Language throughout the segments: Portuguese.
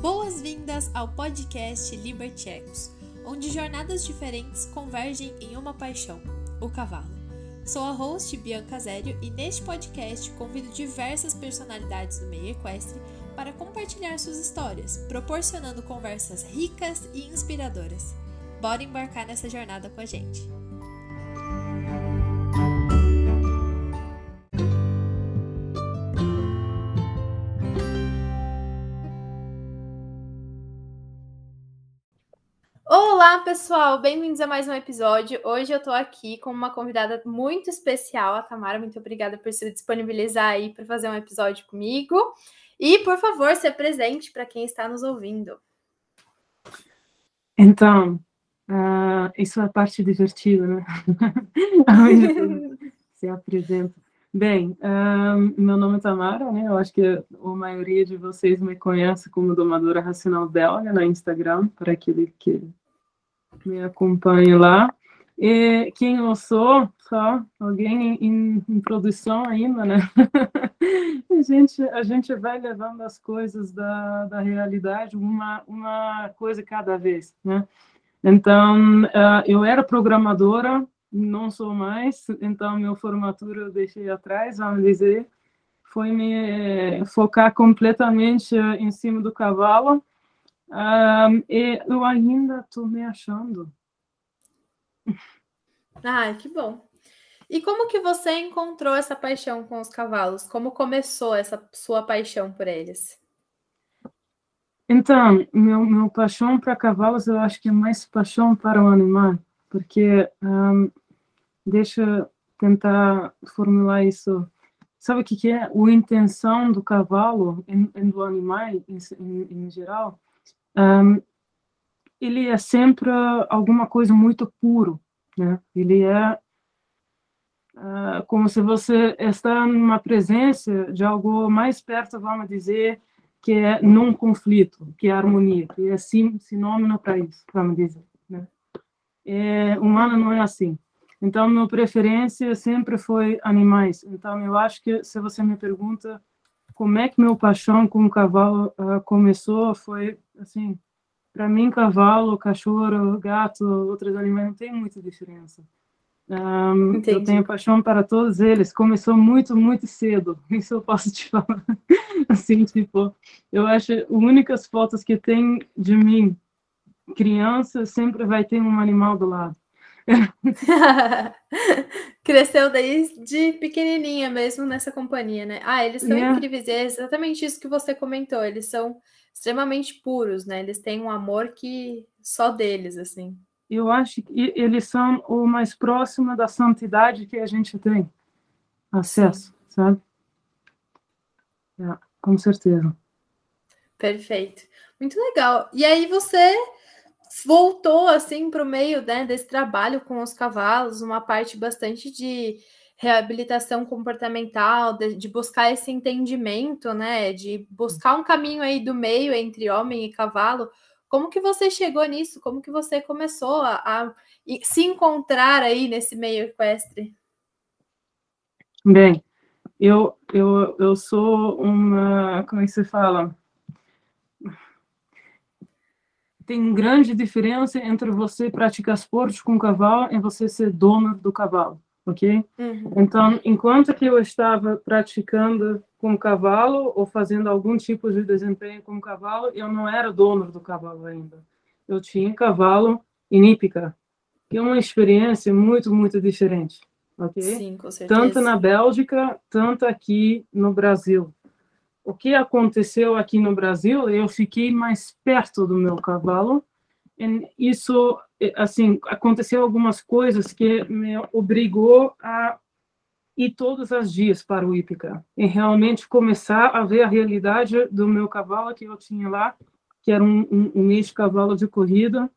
Boas-vindas ao podcast Libertecos, onde jornadas diferentes convergem em uma paixão, o cavalo. Sou a host Bianca Zério e neste podcast convido diversas personalidades do meio equestre para compartilhar suas histórias, proporcionando conversas ricas e inspiradoras. Bora embarcar nessa jornada com a gente! Pessoal! Bem-vindos a mais um episódio. Hoje eu tô aqui com uma convidada muito especial, a Tamara. Muito obrigada por se disponibilizar aí para fazer um episódio comigo. E, por favor, se presente para quem está nos ouvindo. Então, uh, isso é a parte divertida, né? se apresenta. Bem, uh, meu nome é Tamara, né? Eu acho que a maioria de vocês me conhece como domadora racional belga no Instagram, para aquele que me acompanhe lá. E quem eu sou, só alguém em, em produção ainda, né? a, gente, a gente vai levando as coisas da, da realidade uma, uma coisa cada vez, né? Então, uh, eu era programadora, não sou mais, então minha formatura eu deixei atrás, vamos dizer, foi me focar completamente em cima do cavalo, um, e eu ainda estou me achando. Ai, que bom. E como que você encontrou essa paixão com os cavalos? Como começou essa sua paixão por eles? Então, meu, meu paixão para cavalos, eu acho que é mais paixão para o animal, porque um, deixa eu tentar formular isso. Sabe o que, que é? A intenção do cavalo e do animal em, em, em geral um, ele é sempre alguma coisa muito puro, né? Ele é uh, como se você está numa presença de algo mais perto, vamos dizer, que é não conflito, que é harmonia, que é sim, sinônimo para isso, vamos dizer. Né? É, humano não é assim. Então, minha preferência sempre foi animais. Então, eu acho que se você me pergunta como é que meu paixão com o cavalo uh, começou, foi assim, para mim, cavalo, cachorro, gato, outros animais não tem muita diferença. Um, eu tenho paixão para todos eles. Começou muito, muito cedo. Isso eu posso te falar. assim, tipo, eu acho as únicas fotos que tem de mim, criança, sempre vai ter um animal do lado. Cresceu desde pequenininha mesmo nessa companhia, né? Ah, eles são yeah. incríveis. É exatamente isso que você comentou. Eles são extremamente puros, né? Eles têm um amor que só deles, assim. Eu acho que eles são o mais próximo da santidade que a gente tem acesso, Sim. sabe? É, com certeza. Perfeito. Muito legal. E aí você voltou assim para o meio né, desse trabalho com os cavalos, uma parte bastante de reabilitação comportamental, de, de, buscar esse entendimento, né, de buscar um caminho aí do meio entre homem e cavalo. Como que você chegou nisso? Como que você começou a, a se encontrar aí nesse meio equestre? Bem, eu, eu, eu sou uma, como é que se fala? Tem grande diferença entre você praticar esporte com o cavalo e você ser dono do cavalo, ok? Uhum. Então, enquanto que eu estava praticando com o cavalo ou fazendo algum tipo de desempenho com o cavalo, eu não era dono do cavalo ainda. Eu tinha cavalo em hípica, que é uma experiência muito, muito diferente, ok? Sim, com certeza. Tanto na Bélgica, tanto aqui no Brasil o que aconteceu aqui no Brasil, eu fiquei mais perto do meu cavalo. E isso, assim, aconteceu algumas coisas que me obrigou a ir todos os dias para o Ípica e realmente começar a ver a realidade do meu cavalo que eu tinha lá, que era um, um, um ex-cavalo de corrida.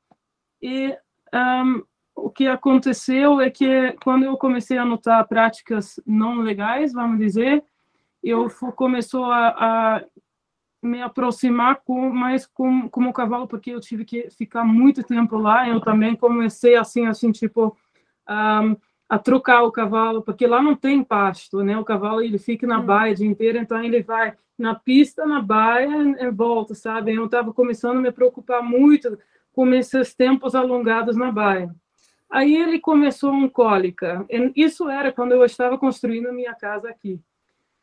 E um, o que aconteceu é que quando eu comecei a notar práticas não legais, vamos dizer, eu começou a, a me aproximar com mais com como o cavalo porque eu tive que ficar muito tempo lá eu também comecei assim assim tipo um, a trocar o cavalo porque lá não tem pasto né o cavalo ele fica na hum. baia o dia inteiro então ele vai na pista, na baia, em volta, sabe? Eu estava começando a me preocupar muito com esses tempos alongados na baia. Aí ele começou um cólica. Isso era quando eu estava construindo a minha casa aqui.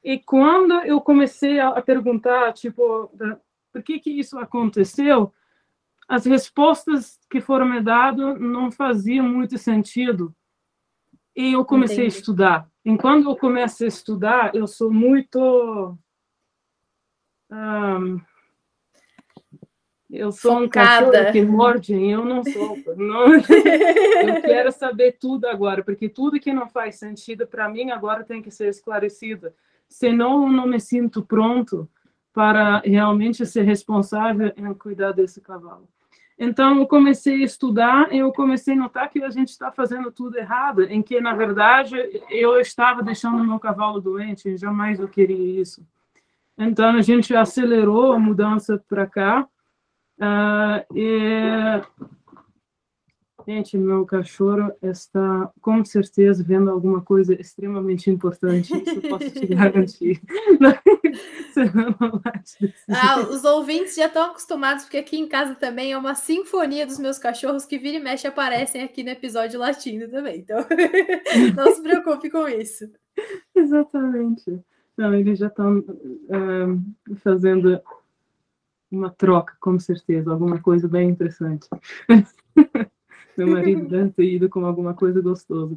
E quando eu comecei a perguntar, tipo, por que que isso aconteceu, as respostas que foram me dadas não faziam muito sentido. E eu comecei Entendi. a estudar. Enquanto eu comecei a estudar, eu sou muito um, eu sou Focada. um cachorro que morde, eu não sou. Não, eu quero saber tudo agora, porque tudo que não faz sentido para mim agora tem que ser esclarecido. Senão, não me sinto pronto para realmente ser responsável em cuidar desse cavalo. Então, eu comecei a estudar e eu comecei a notar que a gente está fazendo tudo errado, em que, na verdade, eu estava deixando meu cavalo doente, jamais eu queria isso. Então, a gente acelerou a mudança para cá. Uh, e... Gente, meu cachorro está com certeza vendo alguma coisa extremamente importante, isso posso te garantir. ah, os ouvintes já estão acostumados, porque aqui em casa também é uma sinfonia dos meus cachorros que vira e mexe aparecem aqui no episódio latindo também. Então, não se preocupe com isso. Exatamente. Não, eles já estão uh, fazendo uma troca, com certeza, alguma coisa bem interessante. Meu marido deve ter ido com alguma coisa gostosa.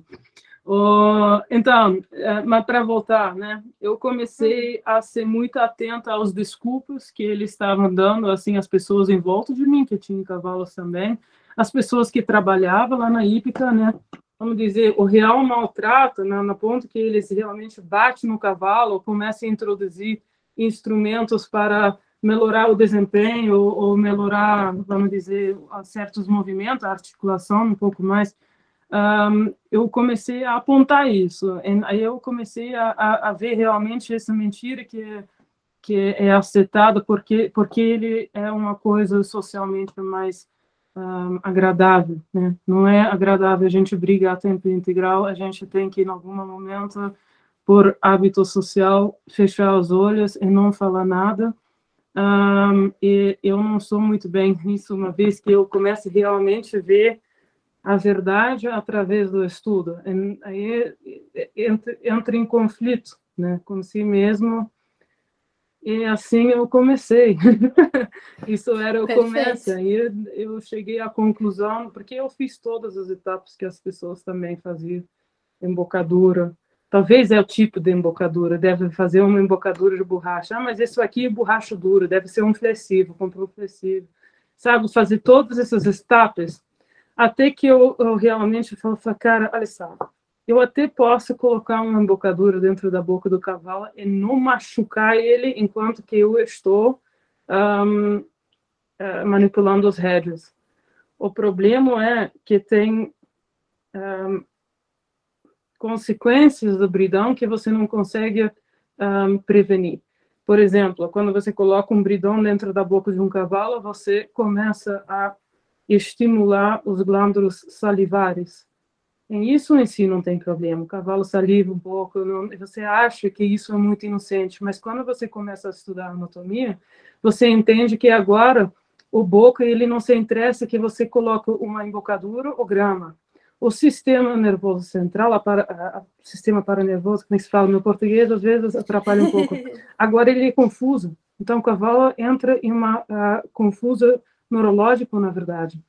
Oh, então, uh, mas para voltar, né? Eu comecei a ser muito atenta aos desculpas que eles estavam dando, assim, as pessoas em volta de mim, que tinham cavalos também, as pessoas que trabalhavam lá na hípica, né? vamos dizer, o real maltrato, né, no ponto que eles realmente batem no cavalo, começam a introduzir instrumentos para melhorar o desempenho ou, ou, melhorar, vamos dizer, certos movimentos, a articulação um pouco mais. Um, eu comecei a apontar isso. Aí eu comecei a, a, a, ver realmente essa mentira que que é aceitada porque porque ele é uma coisa socialmente mais um, agradável, né? Não é agradável a gente brigar a tempo integral, a gente tem que, em algum momento, por hábito social, fechar os olhos e não falar nada. Um, e eu não sou muito bem nisso, uma vez que eu começo realmente a ver a verdade através do estudo. E, aí entra, entra em conflito né, com si mesmo e assim eu comecei. Isso era o Perfeito. começo. Aí eu cheguei à conclusão, porque eu fiz todas as etapas que as pessoas também faziam. Embocadura. Talvez é o tipo de embocadura. Deve fazer uma embocadura de borracha. Ah, mas isso aqui é borracha dura. Deve ser um flexível. Comprou um flexível. Sabe, fazer todas essas etapas. Até que eu, eu realmente falo, cara, olha só eu até posso colocar uma embocadura dentro da boca do cavalo e não machucar ele enquanto que eu estou um, uh, eh, manipulando os rédeos. O problema é que tem um, consequências do bridão que você não consegue um, prevenir. Por exemplo, quando você coloca um bridão dentro da boca de um cavalo, você começa a estimular os glândulos salivares isso em si não tem problema. O cavalo saliva um pouco, não, você acha que isso é muito inocente, mas quando você começa a estudar anatomia, você entende que agora o boca ele não se interessa que você coloque uma embocadura ou grama. O sistema nervoso central, o sistema paranervoso, como se fala no português, às vezes atrapalha um pouco. Agora ele é confuso. Então o cavalo entra em uma uh, confusa neurológico, na verdade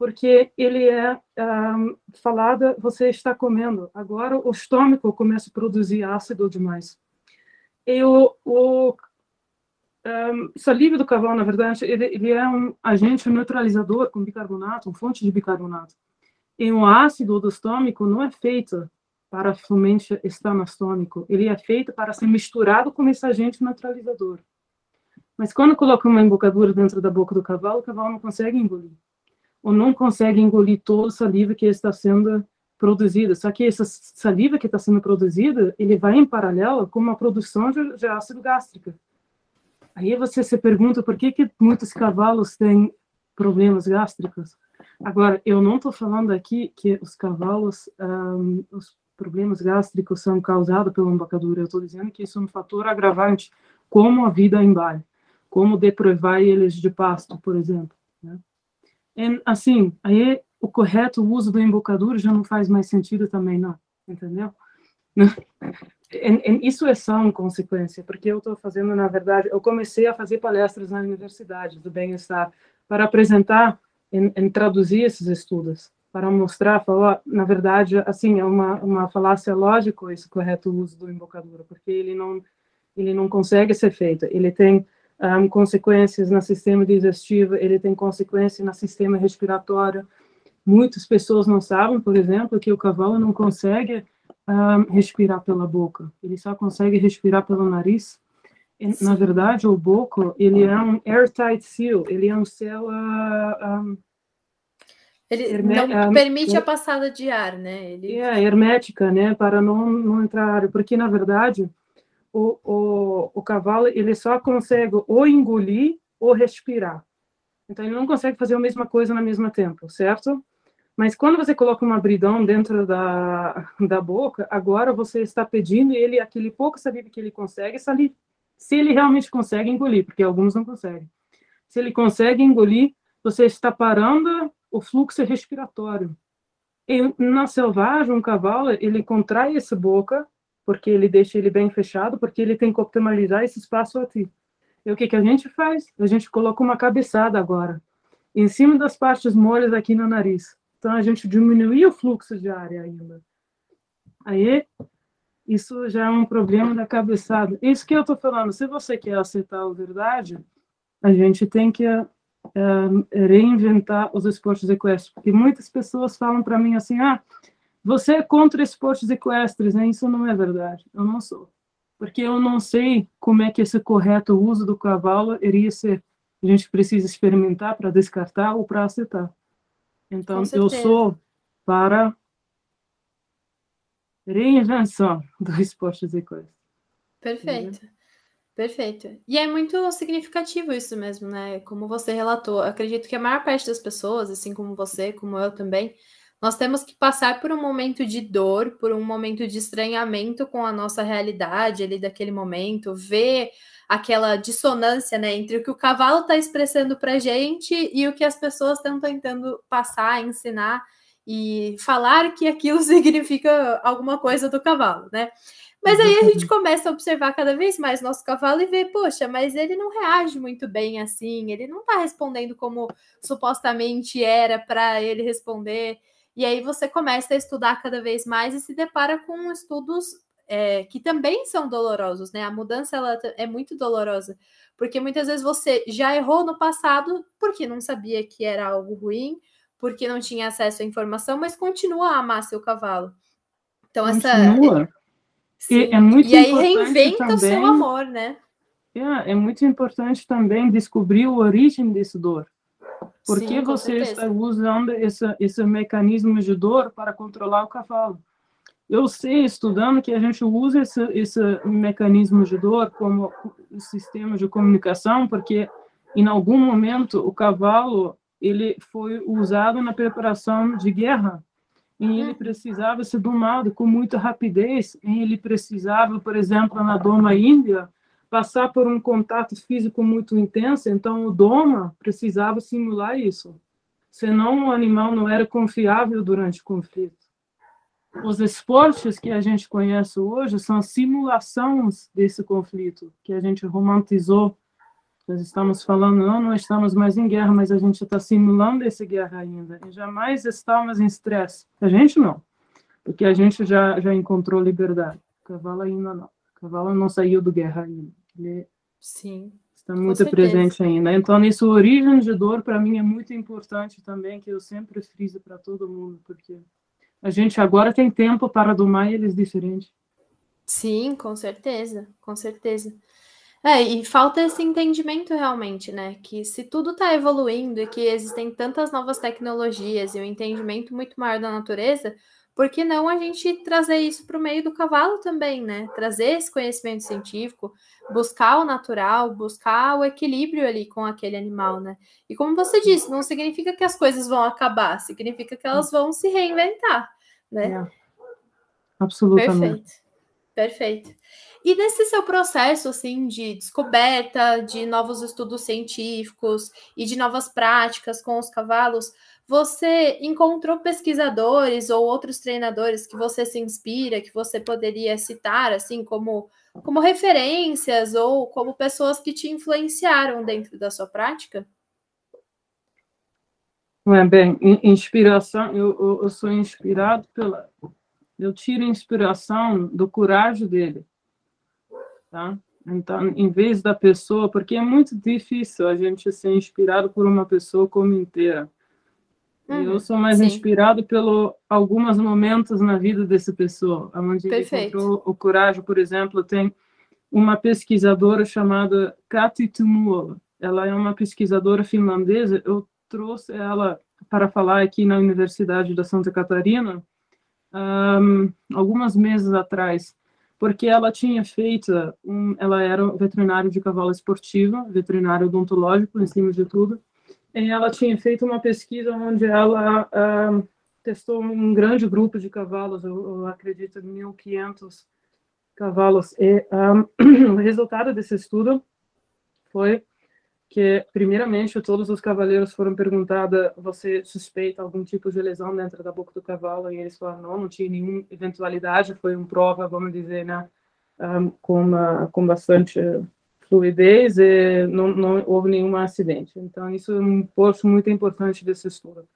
porque ele é um, falada, você está comendo. Agora o estômago começa a produzir ácido demais. E o, o um, saliva do cavalo, na verdade, ele, ele, é um agente neutralizador com bicarbonato, uma fonte de bicarbonato. E o ácido do estômago não é feito para somente estar no estômago, ele é feito para ser misturado com esse agente neutralizador. Mas quando coloca uma embocadura dentro da boca do cavalo, o cavalo não consegue engolir ou não consegue engolir toda a saliva que está sendo produzida. Só que essa saliva que está sendo produzida, ele vai em paralelo com uma produção de, de ácido gástrico. Aí você se pergunta por que, que muitos cavalos têm problemas gástricos. Agora, eu não estou falando aqui que os cavalos, um, os problemas gástricos são causados pela embocadura. Eu estou dizendo que isso é um fator agravante como a vida em como deprivar eles de pasto, por exemplo. Né? E, assim, aí o correto uso do embocadura já não faz mais sentido também, não, entendeu? Isso é só uma consequência, porque eu estou fazendo, na verdade, eu comecei a fazer palestras na universidade do bem-estar para apresentar e traduzir esses estudos, para mostrar, falar, na verdade, assim, é uma, uma falácia lógica esse correto uso do embocadura, porque ele não, ele não consegue ser feito, ele tem um, consequências no sistema digestivo, ele tem consequências no sistema respiratório. Muitas pessoas não sabem, por exemplo, que o cavalo não consegue um, respirar pela boca, ele só consegue respirar pelo nariz. Na verdade, o boco, ele é um airtight seal, ele é um célula... Um, ele herme, não permite a passada de ar, né? Ele... É, hermética, né? Para não, não entrar porque, na verdade, o, o, o cavalo, ele só consegue ou engolir ou respirar. Então, ele não consegue fazer a mesma coisa no mesmo tempo, certo? Mas quando você coloca uma bridão dentro da, da boca, agora você está pedindo ele aquele pouco saliva que ele consegue salir. Se ele realmente consegue engolir, porque alguns não conseguem. Se ele consegue engolir, você está parando o fluxo respiratório. E na selvagem, um cavalo, ele contrai essa boca, porque ele deixa ele bem fechado, porque ele tem que optimalizar esse espaço aqui. E o que, que a gente faz? A gente coloca uma cabeçada agora, em cima das partes moles aqui no nariz. Então, a gente diminui o fluxo de ar ainda. Aí, isso já é um problema da cabeçada. Isso que eu estou falando, se você quer aceitar a verdade, a gente tem que uh, reinventar os esportes equestres. Porque muitas pessoas falam para mim assim, ah, você é contra esportes equestres, né? Isso não é verdade. Eu não sou. Porque eu não sei como é que esse correto uso do cavalo iria ser. A gente precisa experimentar para descartar ou para aceitar. Então, eu sou para reinvenção do esporte de coisa. Perfeito. Perfeito. E é muito significativo isso mesmo, né? Como você relatou. Acredito que a maior parte das pessoas, assim como você, como eu também, nós temos que passar por um momento de dor, por um momento de estranhamento com a nossa realidade ali daquele momento, ver aquela dissonância né, entre o que o cavalo está expressando para a gente e o que as pessoas estão tentando passar, ensinar e falar que aquilo significa alguma coisa do cavalo, né? Mas aí a gente começa a observar cada vez mais nosso cavalo e ver, poxa, mas ele não reage muito bem assim, ele não está respondendo como supostamente era para ele responder. E aí você começa a estudar cada vez mais e se depara com estudos é, que também são dolorosos, né? A mudança ela é muito dolorosa, porque muitas vezes você já errou no passado porque não sabia que era algo ruim, porque não tinha acesso à informação, mas continua a amar seu cavalo. Então continua. essa Sim. E, é muito e aí reinventa também, o seu amor, né? É, é muito importante também descobrir a origem desse dor. Por Sim, que você está usando esse, esse mecanismo de dor para controlar o cavalo? Eu sei, estudando, que a gente usa esse, esse mecanismo de dor como sistema de comunicação, porque em algum momento o cavalo ele foi usado na preparação de guerra e ele precisava ser domado com muita rapidez, e ele precisava, por exemplo, na doma índia, passar por um contato físico muito intenso, então o doma precisava simular isso, senão o animal não era confiável durante o conflito os esportes que a gente conhece hoje são simulações desse conflito que a gente romantizou. Nós estamos falando, não, não estamos mais em guerra, mas a gente está simulando essa guerra ainda. E jamais estamos em estresse. A gente não, porque a gente já, já encontrou liberdade. Cavalo ainda não. Cavalo não saiu do guerra ainda. Ele Sim. Está muito presente ainda. Então, isso, origem de dor, para mim, é muito importante também, que eu sempre friso para todo mundo, porque a gente agora tem tempo para domar eles diferente. Sim, com certeza, com certeza. É, e falta esse entendimento realmente, né? Que se tudo está evoluindo e que existem tantas novas tecnologias e um entendimento muito maior da natureza, por que não a gente trazer isso para o meio do cavalo também, né? Trazer esse conhecimento científico, buscar o natural, buscar o equilíbrio ali com aquele animal, né? E como você disse, não significa que as coisas vão acabar, significa que elas vão se reinventar, né? É. Absolutamente. Perfeito. Perfeito. E nesse seu processo assim de descoberta de novos estudos científicos e de novas práticas com os cavalos, você encontrou pesquisadores ou outros treinadores que você se inspira, que você poderia citar assim como como referências ou como pessoas que te influenciaram dentro da sua prática? É, bem, inspiração, eu, eu sou inspirado pela. Eu tiro inspiração do coragem dele. Tá? Então, em vez da pessoa, porque é muito difícil a gente ser inspirado por uma pessoa como inteira. Uhum, eu sou mais sim. inspirado pelo alguns momentos na vida dessa pessoa, onde Perfeito. ele encontrou o coragem, por exemplo, tem uma pesquisadora chamada Kati Tumuola. Ela é uma pesquisadora finlandesa. Eu trouxe ela para falar aqui na Universidade da Santa Catarina um, alguns meses atrás, porque ela tinha feito, um, ela era veterinária de cavalo esportivo, veterinário odontológico, em cima de tudo, e ela tinha feito uma pesquisa onde ela um, testou um grande grupo de cavalos, eu, eu acredito 1.500 cavalos, e o resultado desse estudo foi que, primeiramente, todos os cavaleiros foram perguntados: você suspeita algum tipo de lesão dentro da boca do cavalo? E eles falaram: não, não tinha nenhuma eventualidade, foi uma prova, vamos dizer, né, um, com, uma, com bastante fluidez e não, não houve nenhum acidente. Então, isso é um ponto muito importante desse estudo.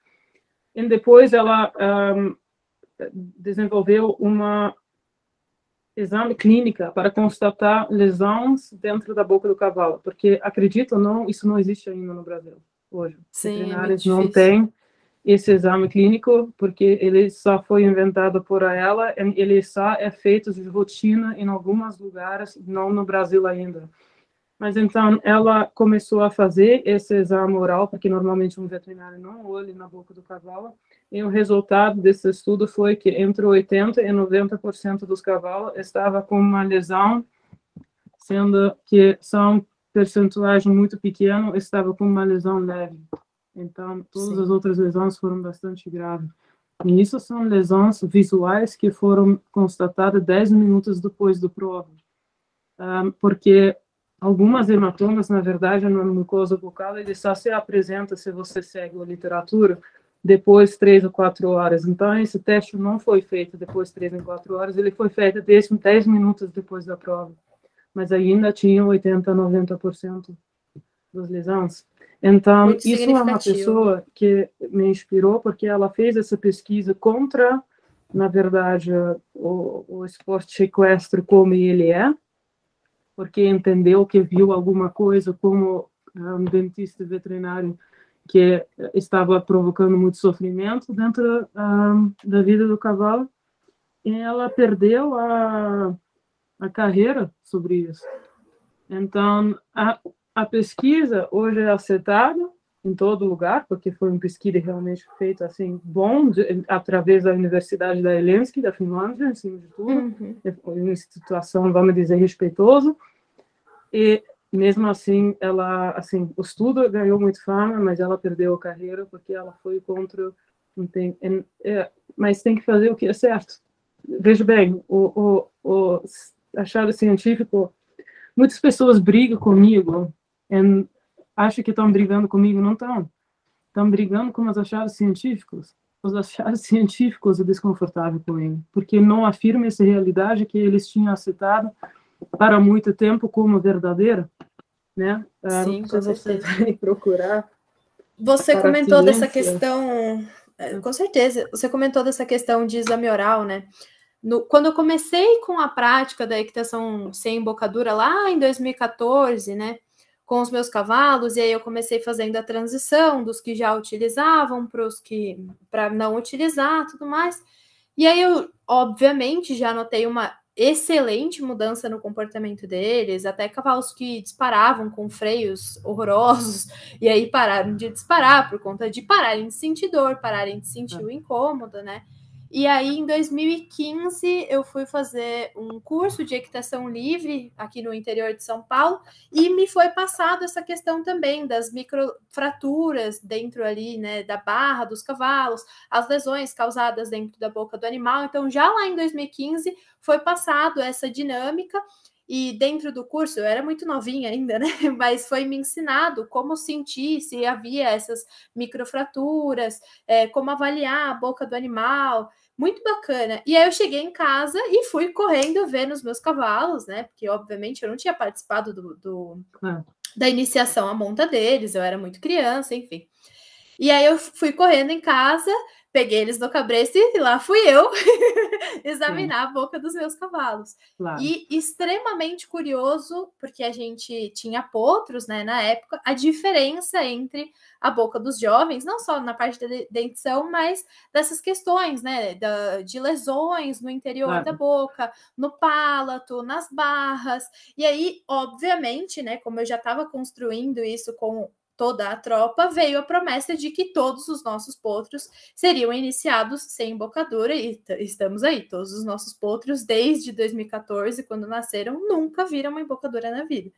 E depois ela um, desenvolveu uma exame clínica para constatar lesões dentro da boca do cavalo, porque acredito ou não, isso não existe ainda no Brasil hoje. Sim, é Veterinários é não têm esse exame clínico porque ele só foi inventado por ela, ele só é feito de rotina em alguns lugares, não no Brasil ainda. Mas então ela começou a fazer esse exame oral, porque normalmente um veterinário não olha na boca do cavalo, e o resultado desse estudo foi que entre 80% e 90% dos cavalos estava com uma lesão, sendo que são percentuais muito pequeno, estava com uma lesão leve. Então, todas Sim. as outras lesões foram bastante graves. E isso são lesões visuais que foram constatadas 10 minutos depois do prova. Um, porque algumas hematomas, na verdade, na mucosa bucal, ele só se apresenta se você segue a literatura, depois três ou quatro horas. Então, esse teste não foi feito depois de três ou quatro horas, ele foi feito 10, 10 minutos depois da prova. Mas ainda tinha 80%, 90% das lesões. Então, Muito isso é uma pessoa que me inspirou, porque ela fez essa pesquisa contra, na verdade, o, o esporte equestre como ele é, porque entendeu que viu alguma coisa como um dentista veterinário que estava provocando muito sofrimento dentro uh, da vida do cavalo e ela perdeu a, a carreira sobre isso. Então, a, a pesquisa hoje é aceitada em todo lugar, porque foi uma pesquisa realmente feita assim, bom, de, através da Universidade da Helsinki, da Finlândia, em cima de tudo, uhum. É uma situação, vamos dizer, respeitosa, e mesmo assim, ela, assim, o estudo ganhou muito fama, mas ela perdeu a carreira porque ela foi contra, tem, é, mas tem que fazer o que é certo. Veja bem, o, o, o achado científico, muitas pessoas brigam comigo, e acham que estão brigando comigo, não estão. Estão brigando com os achados científicos. Os achados científicos é desconfortável comigo, porque não afirma essa realidade que eles tinham aceitado para muito tempo como verdadeira, né? Ah, Sim, com você vai procurar. Você comentou dessa questão, é, com certeza, você comentou dessa questão de exame oral, né? No, quando eu comecei com a prática da equitação sem embocadura lá em 2014, né? Com os meus cavalos, e aí eu comecei fazendo a transição dos que já utilizavam para os que para não utilizar, tudo mais. E aí eu, obviamente, já notei uma excelente mudança no comportamento deles, até cavalos que disparavam com freios horrorosos e aí pararam de disparar por conta de pararem de sentir dor, pararem de sentir o incômodo, né? E aí, em 2015, eu fui fazer um curso de equitação livre aqui no interior de São Paulo e me foi passado essa questão também das microfraturas dentro ali, né, da barra dos cavalos, as lesões causadas dentro da boca do animal. Então, já lá em 2015, foi passado essa dinâmica E dentro do curso, eu era muito novinha ainda, né? Mas foi me ensinado como sentir se havia essas microfraturas, é, como avaliar a boca do animal. Muito bacana. E aí eu cheguei em casa e fui correndo ver nos meus cavalos, né? Porque, obviamente, eu não tinha participado do, do ah. da iniciação à monta deles, eu era muito criança, enfim. E aí eu fui correndo em casa, peguei eles no cabresto e lá fui eu examinar Sim. a boca dos meus cavalos. Claro. E extremamente curioso, porque a gente tinha potros, né, na época, a diferença entre a boca dos jovens, não só na parte da dentição, mas dessas questões, né, da, de lesões no interior claro. da boca, no palato, nas barras. E aí, obviamente, né, como eu já estava construindo isso com toda a tropa, veio a promessa de que todos os nossos potros seriam iniciados sem embocadura, e estamos aí, todos os nossos potros, desde 2014, quando nasceram, nunca viram uma embocadura na vida.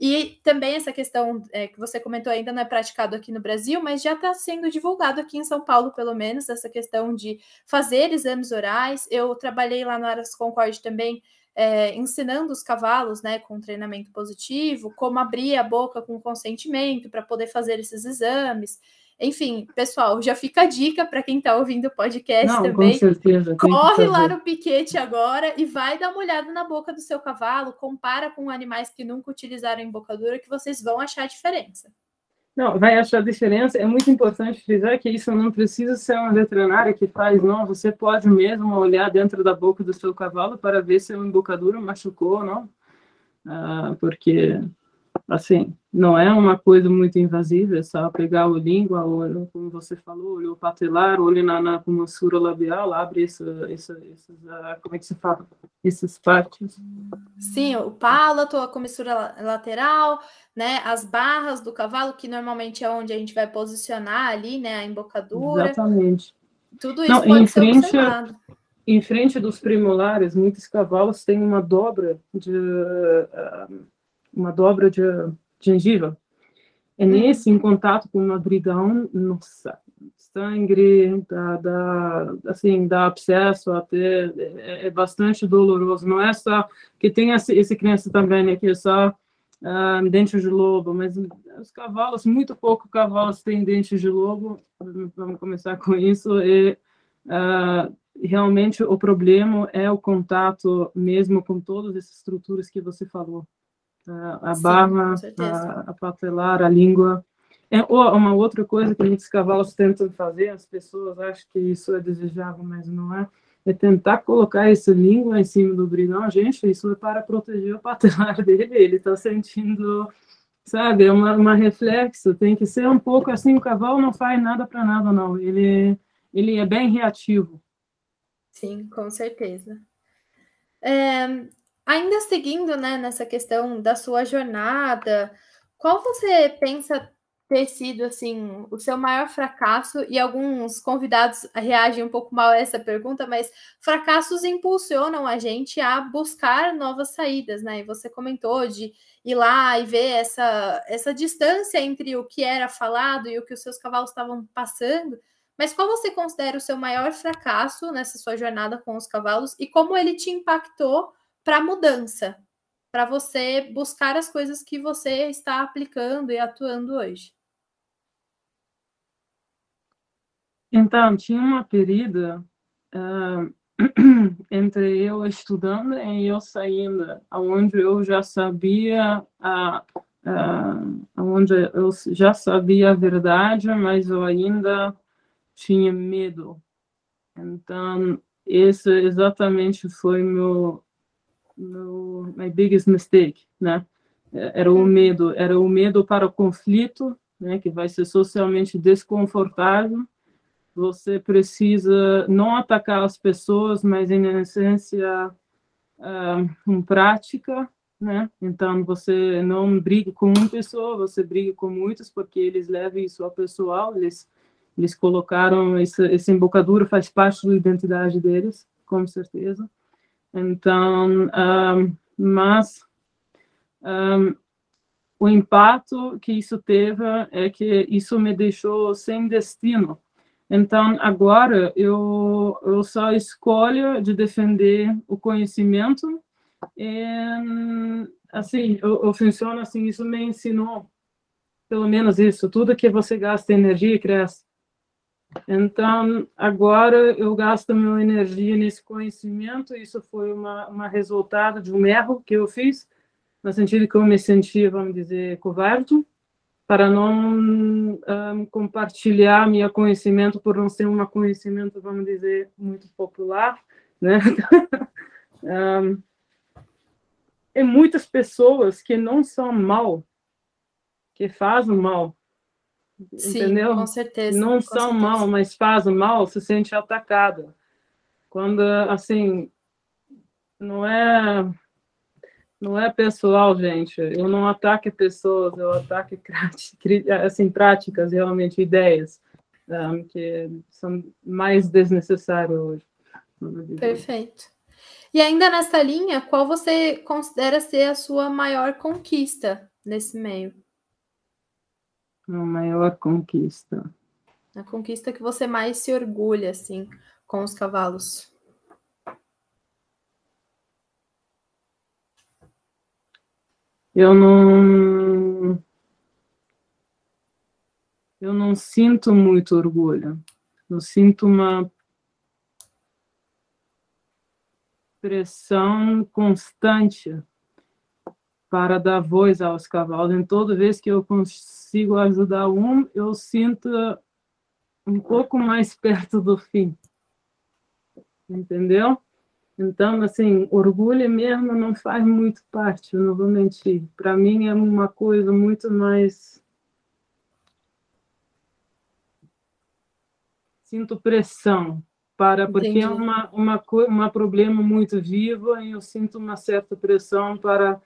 E também essa questão é, que você comentou ainda não é praticado aqui no Brasil, mas já está sendo divulgado aqui em São Paulo, pelo menos, essa questão de fazer exames orais. Eu trabalhei lá no Aras Concorde também é, ensinando os cavalos, né, com treinamento positivo, como abrir a boca com consentimento para poder fazer esses exames. Enfim, pessoal, já fica a dica para quem está ouvindo o podcast Não, também. Com certeza. Corre lá no piquete agora e vai dar uma olhada na boca do seu cavalo, compara com animais que nunca utilizaram embocadura, que vocês vão achar a diferença. Não, vai achar diferença. É muito importante frisar que isso não precisa ser uma veterinária que faz, não. Você pode mesmo olhar dentro da boca do seu cavalo para ver se o embocadura machucou ou não. Ah, porque assim, não é uma coisa muito invasiva, é só pegar o língua, ou, como você falou, olho patelar, olho na, na commissura labial, abre essa, essa, essas, uh, como é que se fala? Essas partes. Sim, o palato, a comissura lateral, né, as barras do cavalo, que normalmente é onde a gente vai posicionar ali, né, a embocadura. Exatamente. Tudo isso não, pode em ser frente, observado. Em frente dos premolares, muitos cavalos têm uma dobra de... Uh, uma dobra de gengiva. É nesse, em contato com uma brigão, nossa, sangue, dá, dá, assim, dá abscesso até, é, é, bastante doloroso. Não é só, que tem esse, esse criança também, né, que é só uh, dente de lobo, mas os cavalos, muito pouco cavalos têm dente de lobo, vamos começar com isso, e uh, realmente o problema é o contato mesmo com todas essas estruturas que você falou a, a Sim, barra, a, a patelar, a língua. É uma outra coisa que muitos cavalos tentam fazer, as pessoas acham que isso é desejável, mas não é, é tentar colocar essa língua em cima do brigão. Gente, isso é para proteger o patelar dele, ele está sentindo, sabe, é uma, uma reflexo, tem que ser um pouco assim, o cavalo não faz nada para nada, não, ele, ele é bem reativo. Sim, com certeza. É, Ainda seguindo, né, nessa questão da sua jornada, qual você pensa ter sido assim o seu maior fracasso? E alguns convidados reagem um pouco mal a essa pergunta, mas fracassos impulsionam a gente a buscar novas saídas, né? E você comentou de ir lá e ver essa essa distância entre o que era falado e o que os seus cavalos estavam passando. Mas qual você considera o seu maior fracasso nessa sua jornada com os cavalos e como ele te impactou para mudança, para você buscar as coisas que você está aplicando e atuando hoje? Então, tinha uma período uh, entre eu estudando e eu saindo, onde eu já sabia a uh, onde eu já sabia a verdade, mas eu ainda tinha medo. Então, esse exatamente foi meu no my biggest mistake, né? Era o medo, era o medo para o conflito, né? Que vai ser socialmente desconfortável. Você precisa não atacar as pessoas, mas em essência, uh, em prática, né? Então você não briga com uma pessoa, você briga com muitos porque eles levam isso ao pessoal, eles eles colocaram esse, esse embocadura faz parte da identidade deles, com certeza. Então, um, mas um, o impacto que isso teve é que isso me deixou sem destino. Então, agora eu, eu só escolho de defender o conhecimento É, assim, eu, eu funciono assim, isso me ensinou, pelo menos isso, tudo que você gasta energia cresce. Então, agora eu gasto minha energia nesse conhecimento, isso foi uma, uma resultado de um erro que eu fiz, no sentido que eu me sentia, vamos dizer, covarde, para não um, compartilhar meu conhecimento por não ser um conhecimento, vamos dizer, muito popular, né? um, e muitas pessoas que não são mal, que fazem mal, Sim, entendeu? com certeza. Não com são certeza. mal, mas fazem mal, se sente atacada. Quando, assim, não é não é pessoal, gente. Eu não ataque pessoas, eu ataque assim, práticas, realmente, ideias, um, que são mais desnecessárias hoje. Perfeito. E ainda nessa linha, qual você considera ser a sua maior conquista nesse meio? A maior conquista. A conquista que você mais se orgulha, assim, com os cavalos. eu não eu não sinto muito orgulho. Eu sinto uma pressão constante para dar voz aos cavalos. Em toda vez que eu consigo ajudar um, eu sinto um pouco mais perto do fim. Entendeu? Então, assim, orgulho mesmo não faz muito parte, não vou mentir. Para mim é uma coisa muito mais. Sinto pressão, para porque Entendi. é uma, uma, uma problema muito vivo e eu sinto uma certa pressão para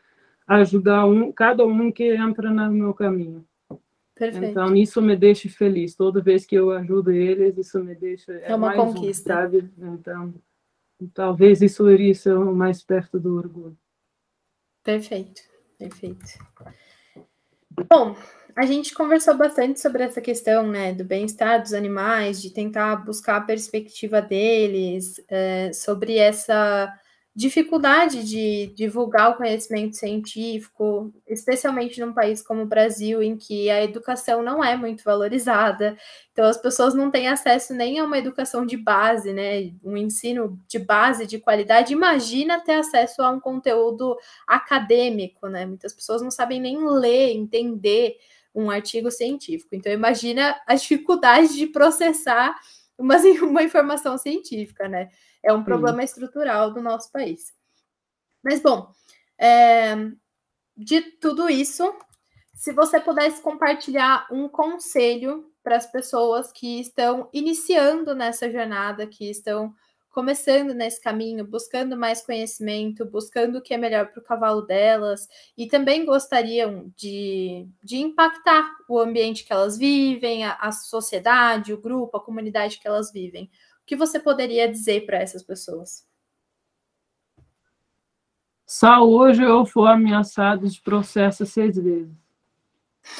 ajudar um, cada um que entra no meu caminho. Perfeito. Então, isso me deixa feliz. Toda vez que eu ajudo eles, isso me deixa. É, é uma conquista. Um, sabe? Então, Talvez isso iria ser mais perto do orgulho. Perfeito, perfeito. Bom, a gente conversou bastante sobre essa questão né, do bem-estar dos animais, de tentar buscar a perspectiva deles, é, sobre essa dificuldade de divulgar o conhecimento científico, especialmente num país como o Brasil, em que a educação não é muito valorizada. Então, as pessoas não têm acesso nem a uma educação de base, né? Um ensino de base de qualidade. Imagina ter acesso a um conteúdo acadêmico, né? Muitas pessoas não sabem nem ler, entender um artigo científico. Então, imagina a dificuldade de processar uma, uma informação científica, né? É um problema estrutural do nosso país. Mas, bom, é, de tudo isso, se você pudesse compartilhar um conselho para as pessoas que estão iniciando nessa jornada, que estão começando nesse caminho, buscando mais conhecimento, buscando o que é melhor para o cavalo delas, e também gostariam de, de impactar o ambiente que elas vivem, a, a sociedade, o grupo, a comunidade que elas vivem. O que você poderia dizer para essas pessoas? Só hoje eu fui ameaçado de processo seis vezes.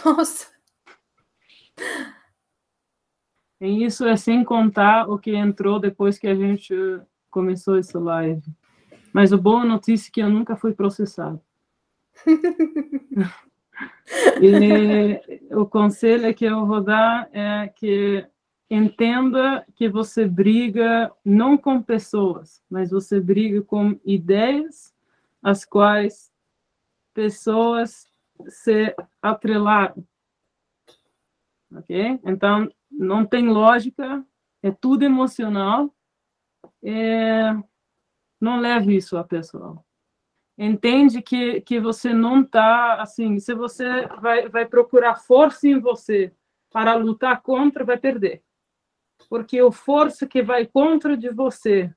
Nossa! E isso é sem contar o que entrou depois que a gente começou esse live. Mas a boa notícia é que eu nunca fui processado. e o conselho que eu vou dar é que entenda que você briga não com pessoas, mas você briga com ideias as quais pessoas se atrelaram. Ok? Então, não tem lógica, é tudo emocional. É, não leve isso a pessoal. Entende que, que você não está assim. Se você vai, vai procurar força em você para lutar contra, vai perder. Porque o força que vai contra de você,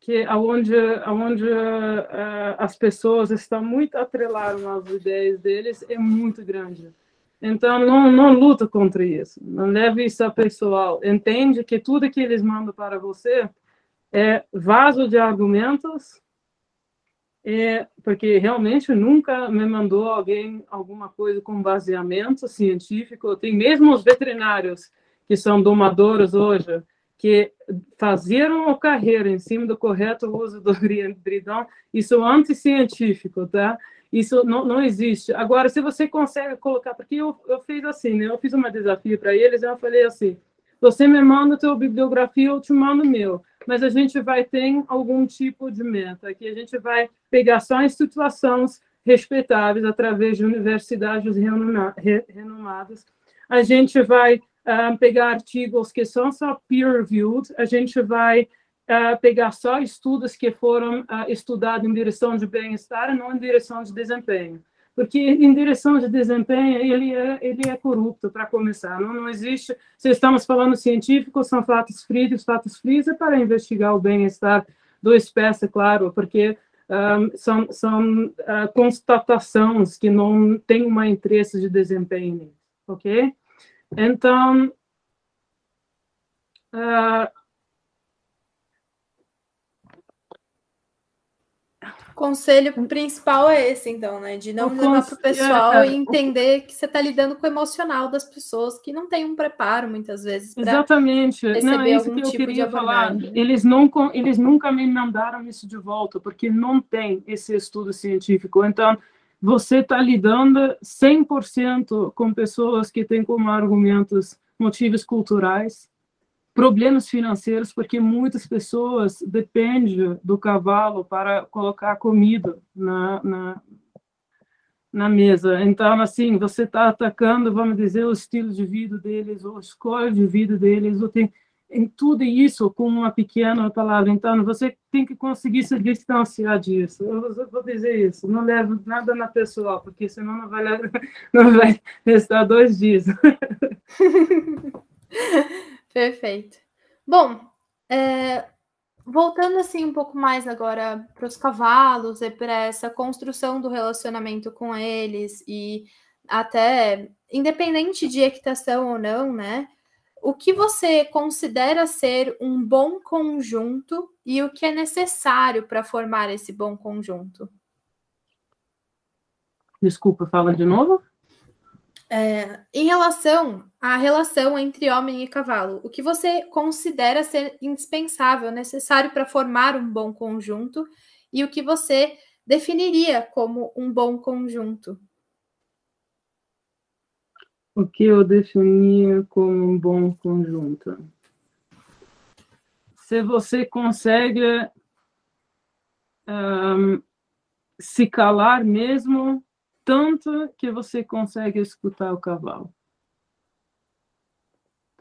que aonde, aonde uh, as pessoas estão muito atreladas às ideias deles, é muito grande. Então, não, não luta contra isso. Não leve isso a pessoal. Entende que tudo que eles mandam para você é vaso de argumentos, é, porque realmente nunca me mandou alguém alguma coisa com baseamento científico. Tem mesmo os veterinários que são domadores hoje, que faziam a carreira em cima do correto uso do bridão, isso é anticientífico, tá? Isso não, não existe. Agora, se você consegue colocar, porque eu, eu fiz assim, né? Eu fiz uma desafio para eles, eu falei assim, você me manda a tua bibliografia, eu te mando meu. Mas a gente vai ter algum tipo de meta, que a gente vai pegar só instituições respeitáveis através de universidades renomadas. A gente vai uh, pegar artigos que são só peer-reviewed, a gente vai uh, pegar só estudos que foram uh, estudados em direção de bem-estar não em direção de desempenho porque em direção de desempenho ele é, ele é corrupto, para começar. Não, não existe, se estamos falando científico, são fatos frios, fatos frios é para investigar o bem-estar do espécie, claro, porque um, são, são uh, constatações que não têm uma interesse de desempenho, ok? Então, uh, conselho principal é esse, então, né? De não o levar para o pessoal é, e entender que você está lidando com o emocional das pessoas que não tem um preparo, muitas vezes. Exatamente. Não, é isso que eu tipo queria falar. Eles, não, eles nunca me mandaram isso de volta, porque não tem esse estudo científico. Então, você está lidando 100% com pessoas que têm como argumentos motivos culturais, problemas financeiros, porque muitas pessoas dependem do cavalo para colocar comida na, na, na mesa. Então, assim, você está atacando, vamos dizer, o estilo de vida deles, ou a escolha de vida deles, ou tem em tudo isso com uma pequena palavra. Então, você tem que conseguir se distanciar disso. Eu vou dizer isso, não leve nada na pessoa, porque senão não vai, não vai restar dois dias. Perfeito. Bom, é, voltando assim um pouco mais agora para os cavalos e para essa construção do relacionamento com eles e até independente de equitação ou não, né? O que você considera ser um bom conjunto e o que é necessário para formar esse bom conjunto? Desculpa, fala de novo. É, em relação à relação entre homem e cavalo, o que você considera ser indispensável, necessário para formar um bom conjunto e o que você definiria como um bom conjunto? O que eu definia como um bom conjunto? Se você consegue um, se calar mesmo tanto que você consegue escutar o cavalo.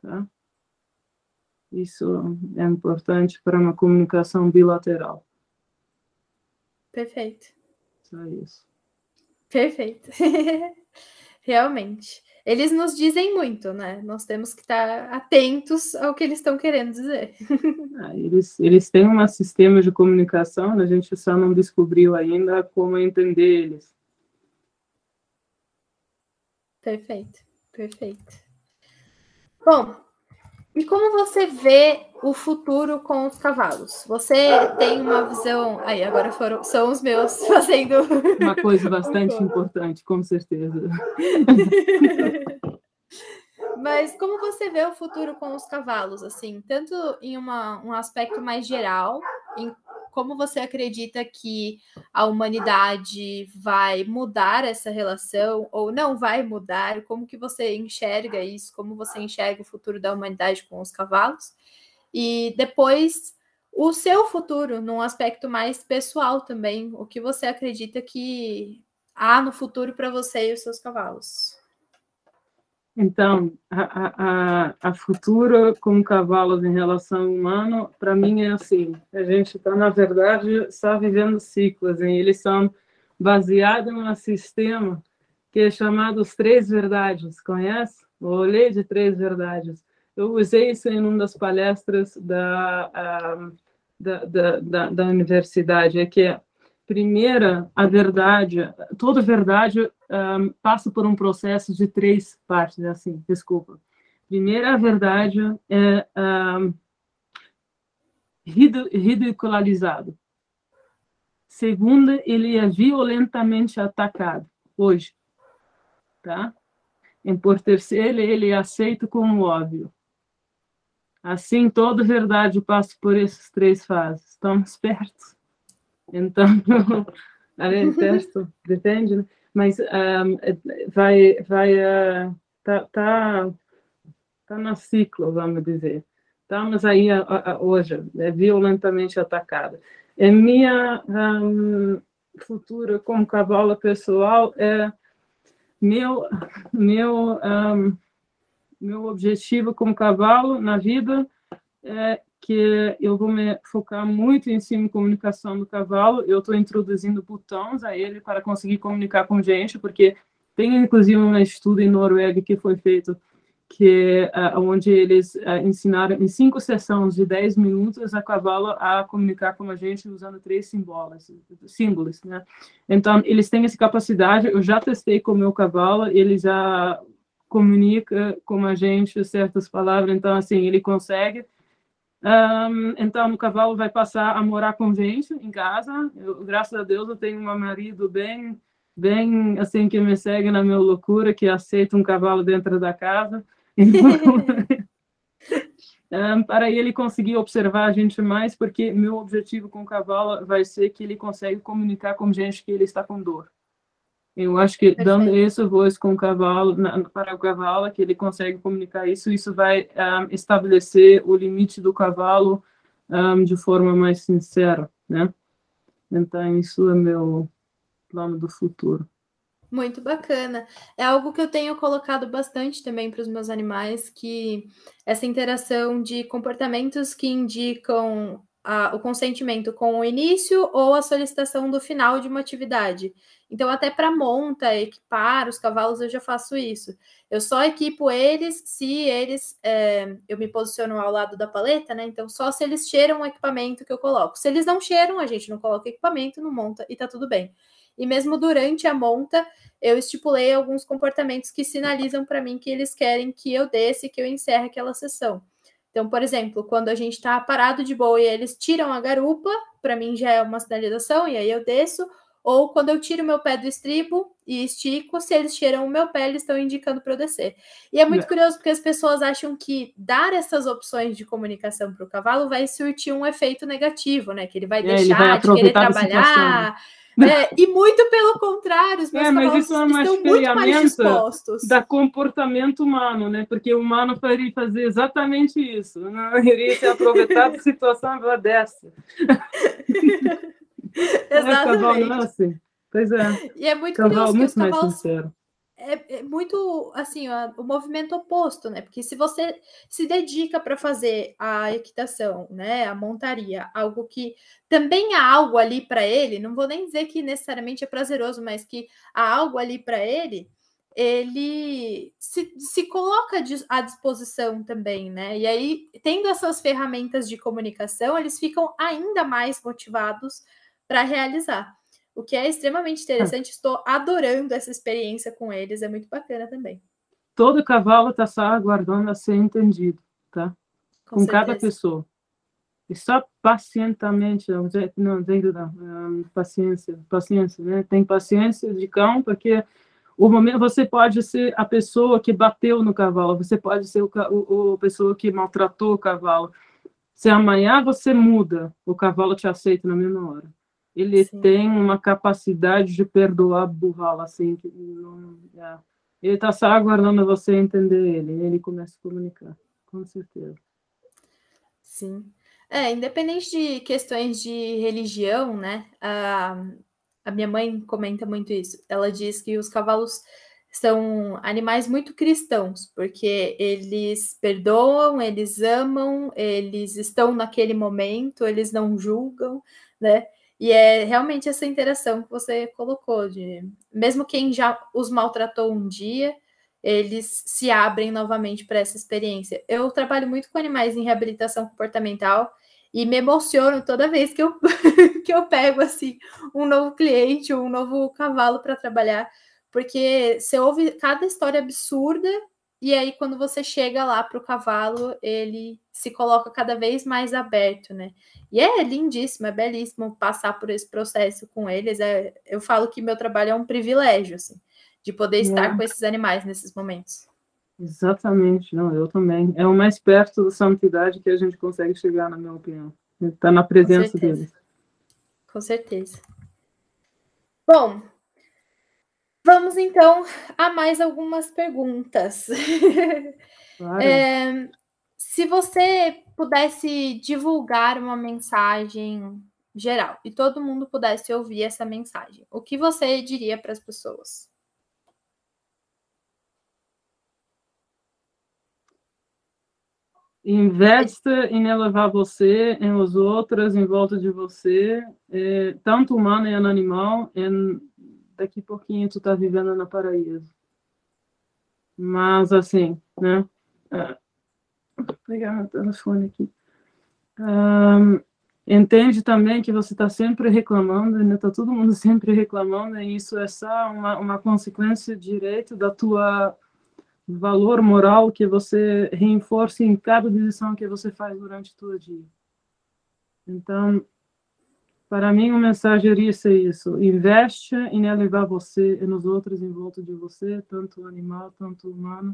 Tá? Isso é importante para uma comunicação bilateral. Perfeito. Só isso. Perfeito. Realmente. Eles nos dizem muito, né? Nós temos que estar atentos ao que eles estão querendo dizer. Ah, eles, eles têm um sistema de comunicação, a gente só não descobriu ainda como entender eles. Perfeito, perfeito. Bom, e como você vê o futuro com os cavalos? Você tem uma visão. Aí, agora foram, são os meus fazendo. Uma coisa bastante importante, com certeza. Mas como você vê o futuro com os cavalos, assim, tanto em uma, um aspecto mais geral, em como você acredita que a humanidade vai mudar essa relação ou não vai mudar? Como que você enxerga isso? Como você enxerga o futuro da humanidade com os cavalos? E depois o seu futuro, num aspecto mais pessoal também, o que você acredita que há no futuro para você e os seus cavalos? Então, a, a, a futuro com cavalos em relação ao humano, para mim é assim: a gente está, na verdade, só vivendo ciclos, hein? eles são baseados num sistema que é chamado os Três Verdades, conhece? O Lei de Três Verdades. Eu usei isso em uma das palestras da, da, da, da, da universidade, é que primeira, a verdade, toda verdade um, passa por um processo de três partes, assim, desculpa. Primeira, a verdade é um, ridicularizado. Segunda, ele é violentamente atacado, hoje. Tá? E por terceiro, ele é aceito como óbvio. Assim, toda verdade passa por essas três fases. Estamos perto. Então, além perto, depende, né? mas um, vai, vai, uh, tá, tá, tá no ciclo, vamos dizer. Estamos aí a, a, hoje, é violentamente atacada. É minha um, futura como cavalo pessoal é meu meu um, meu objetivo como cavalo na vida é que eu vou me focar muito em cima de comunicação do cavalo. Eu estou introduzindo botões a ele para conseguir comunicar com gente, porque tem inclusive um estudo em Noruega que foi feito que uh, onde eles uh, ensinaram em cinco sessões de 10 minutos a cavalo a comunicar com a gente usando três símbolos, símbolos, né? Então eles têm essa capacidade. Eu já testei com o meu cavalo, ele já comunica com a gente certas palavras, então assim ele consegue. Um, então o cavalo vai passar a morar com gente em casa. Eu, graças a Deus eu tenho um marido bem bem assim que me segue na minha loucura, que aceita um cavalo dentro da casa. um, para ele conseguir observar a gente mais, porque meu objetivo com o cavalo vai ser que ele consegue comunicar com gente que ele está com dor. Eu acho que Perfeito. dando essa voz com o cavalo na, para o cavalo, que ele consegue comunicar isso, isso vai um, estabelecer o limite do cavalo um, de forma mais sincera, né? Então isso é meu plano do futuro. Muito bacana. É algo que eu tenho colocado bastante também para os meus animais, que essa interação de comportamentos que indicam a, o consentimento com o início ou a solicitação do final de uma atividade. Então, até para monta, equipar os cavalos, eu já faço isso. Eu só equipo eles se eles. É, eu me posiciono ao lado da paleta, né? Então, só se eles cheiram o equipamento que eu coloco. Se eles não cheiram, a gente não coloca equipamento, não monta e tá tudo bem. E mesmo durante a monta, eu estipulei alguns comportamentos que sinalizam para mim que eles querem que eu desça e que eu encerre aquela sessão. Então, por exemplo, quando a gente está parado de boa e eles tiram a garupa, para mim já é uma sinalização, e aí eu desço. Ou quando eu tiro meu pé do estribo e estico, se eles tiram o meu pé, eles estão indicando para eu descer. E é muito é. curioso porque as pessoas acham que dar essas opções de comunicação para o cavalo vai surtir um efeito negativo, né? Que ele vai é, deixar ele vai de querer trabalhar é, e muito pelo contrário, os meus é, mas isso é uma estão muito mais dispostos. da comportamento humano, né? Porque o humano faria fazer exatamente isso. Não iria se aproveitar da situação dessa. exatamente. É, assim. Pois é. E é muito cavalo curioso muito mais cavalos... sincero é, é muito assim ó, o movimento oposto, né? Porque se você se dedica para fazer a equitação, né, a montaria, algo que também há algo ali para ele, não vou nem dizer que necessariamente é prazeroso, mas que há algo ali para ele, ele se, se coloca à disposição também, né? E aí, tendo essas ferramentas de comunicação, eles ficam ainda mais motivados para realizar o que é extremamente interessante. Estou adorando essa experiência com eles, é muito bacana também. Todo cavalo está só aguardando a ser entendido, tá? Com, com cada pessoa. E só pacientemente, não, não, não, paciência, paciência, né? Tem paciência de cão, porque o momento você pode ser a pessoa que bateu no cavalo, você pode ser o, o, a pessoa que maltratou o cavalo. Se amanhã você muda, o cavalo te aceita na mesma hora ele Sim. tem uma capacidade de perdoar burrala, assim, que não, é. ele está só aguardando você entender ele, e ele começa a comunicar, com certeza. Sim. É, independente de questões de religião, né, a, a minha mãe comenta muito isso, ela diz que os cavalos são animais muito cristãos, porque eles perdoam, eles amam, eles estão naquele momento, eles não julgam, né? E é realmente essa interação que você colocou, de mesmo quem já os maltratou um dia, eles se abrem novamente para essa experiência. Eu trabalho muito com animais em reabilitação comportamental e me emociono toda vez que eu, que eu pego assim um novo cliente, um novo cavalo para trabalhar, porque você ouve cada história absurda e aí, quando você chega lá para o cavalo, ele se coloca cada vez mais aberto, né? E é lindíssimo, é belíssimo passar por esse processo com eles. É, eu falo que meu trabalho é um privilégio, assim, de poder estar é. com esses animais nesses momentos. Exatamente, não, eu também. É o mais perto da santidade que a gente consegue chegar, na minha opinião. Está na presença deles. Com certeza. Bom, vamos então a mais algumas perguntas. Claro. É, se você pudesse divulgar uma mensagem geral e todo mundo pudesse ouvir essa mensagem, o que você diria para as pessoas? Investa em elevar você, em os outros, em volta de você, é, tanto humano e animal, e daqui a pouquinho tu tá vivendo na paraíso. Mas, assim, né? Uh, vou pegar meu telefone aqui. Um, entende também que você está sempre reclamando, né? Tá todo mundo sempre reclamando, e isso é só uma, uma consequência direita da tua valor moral que você reforça em cada decisão que você faz durante o seu dia. Então, para mim, uma mensagem iria ser isso. Investe em elevar você e nos outros em volta de você, tanto animal, tanto humano.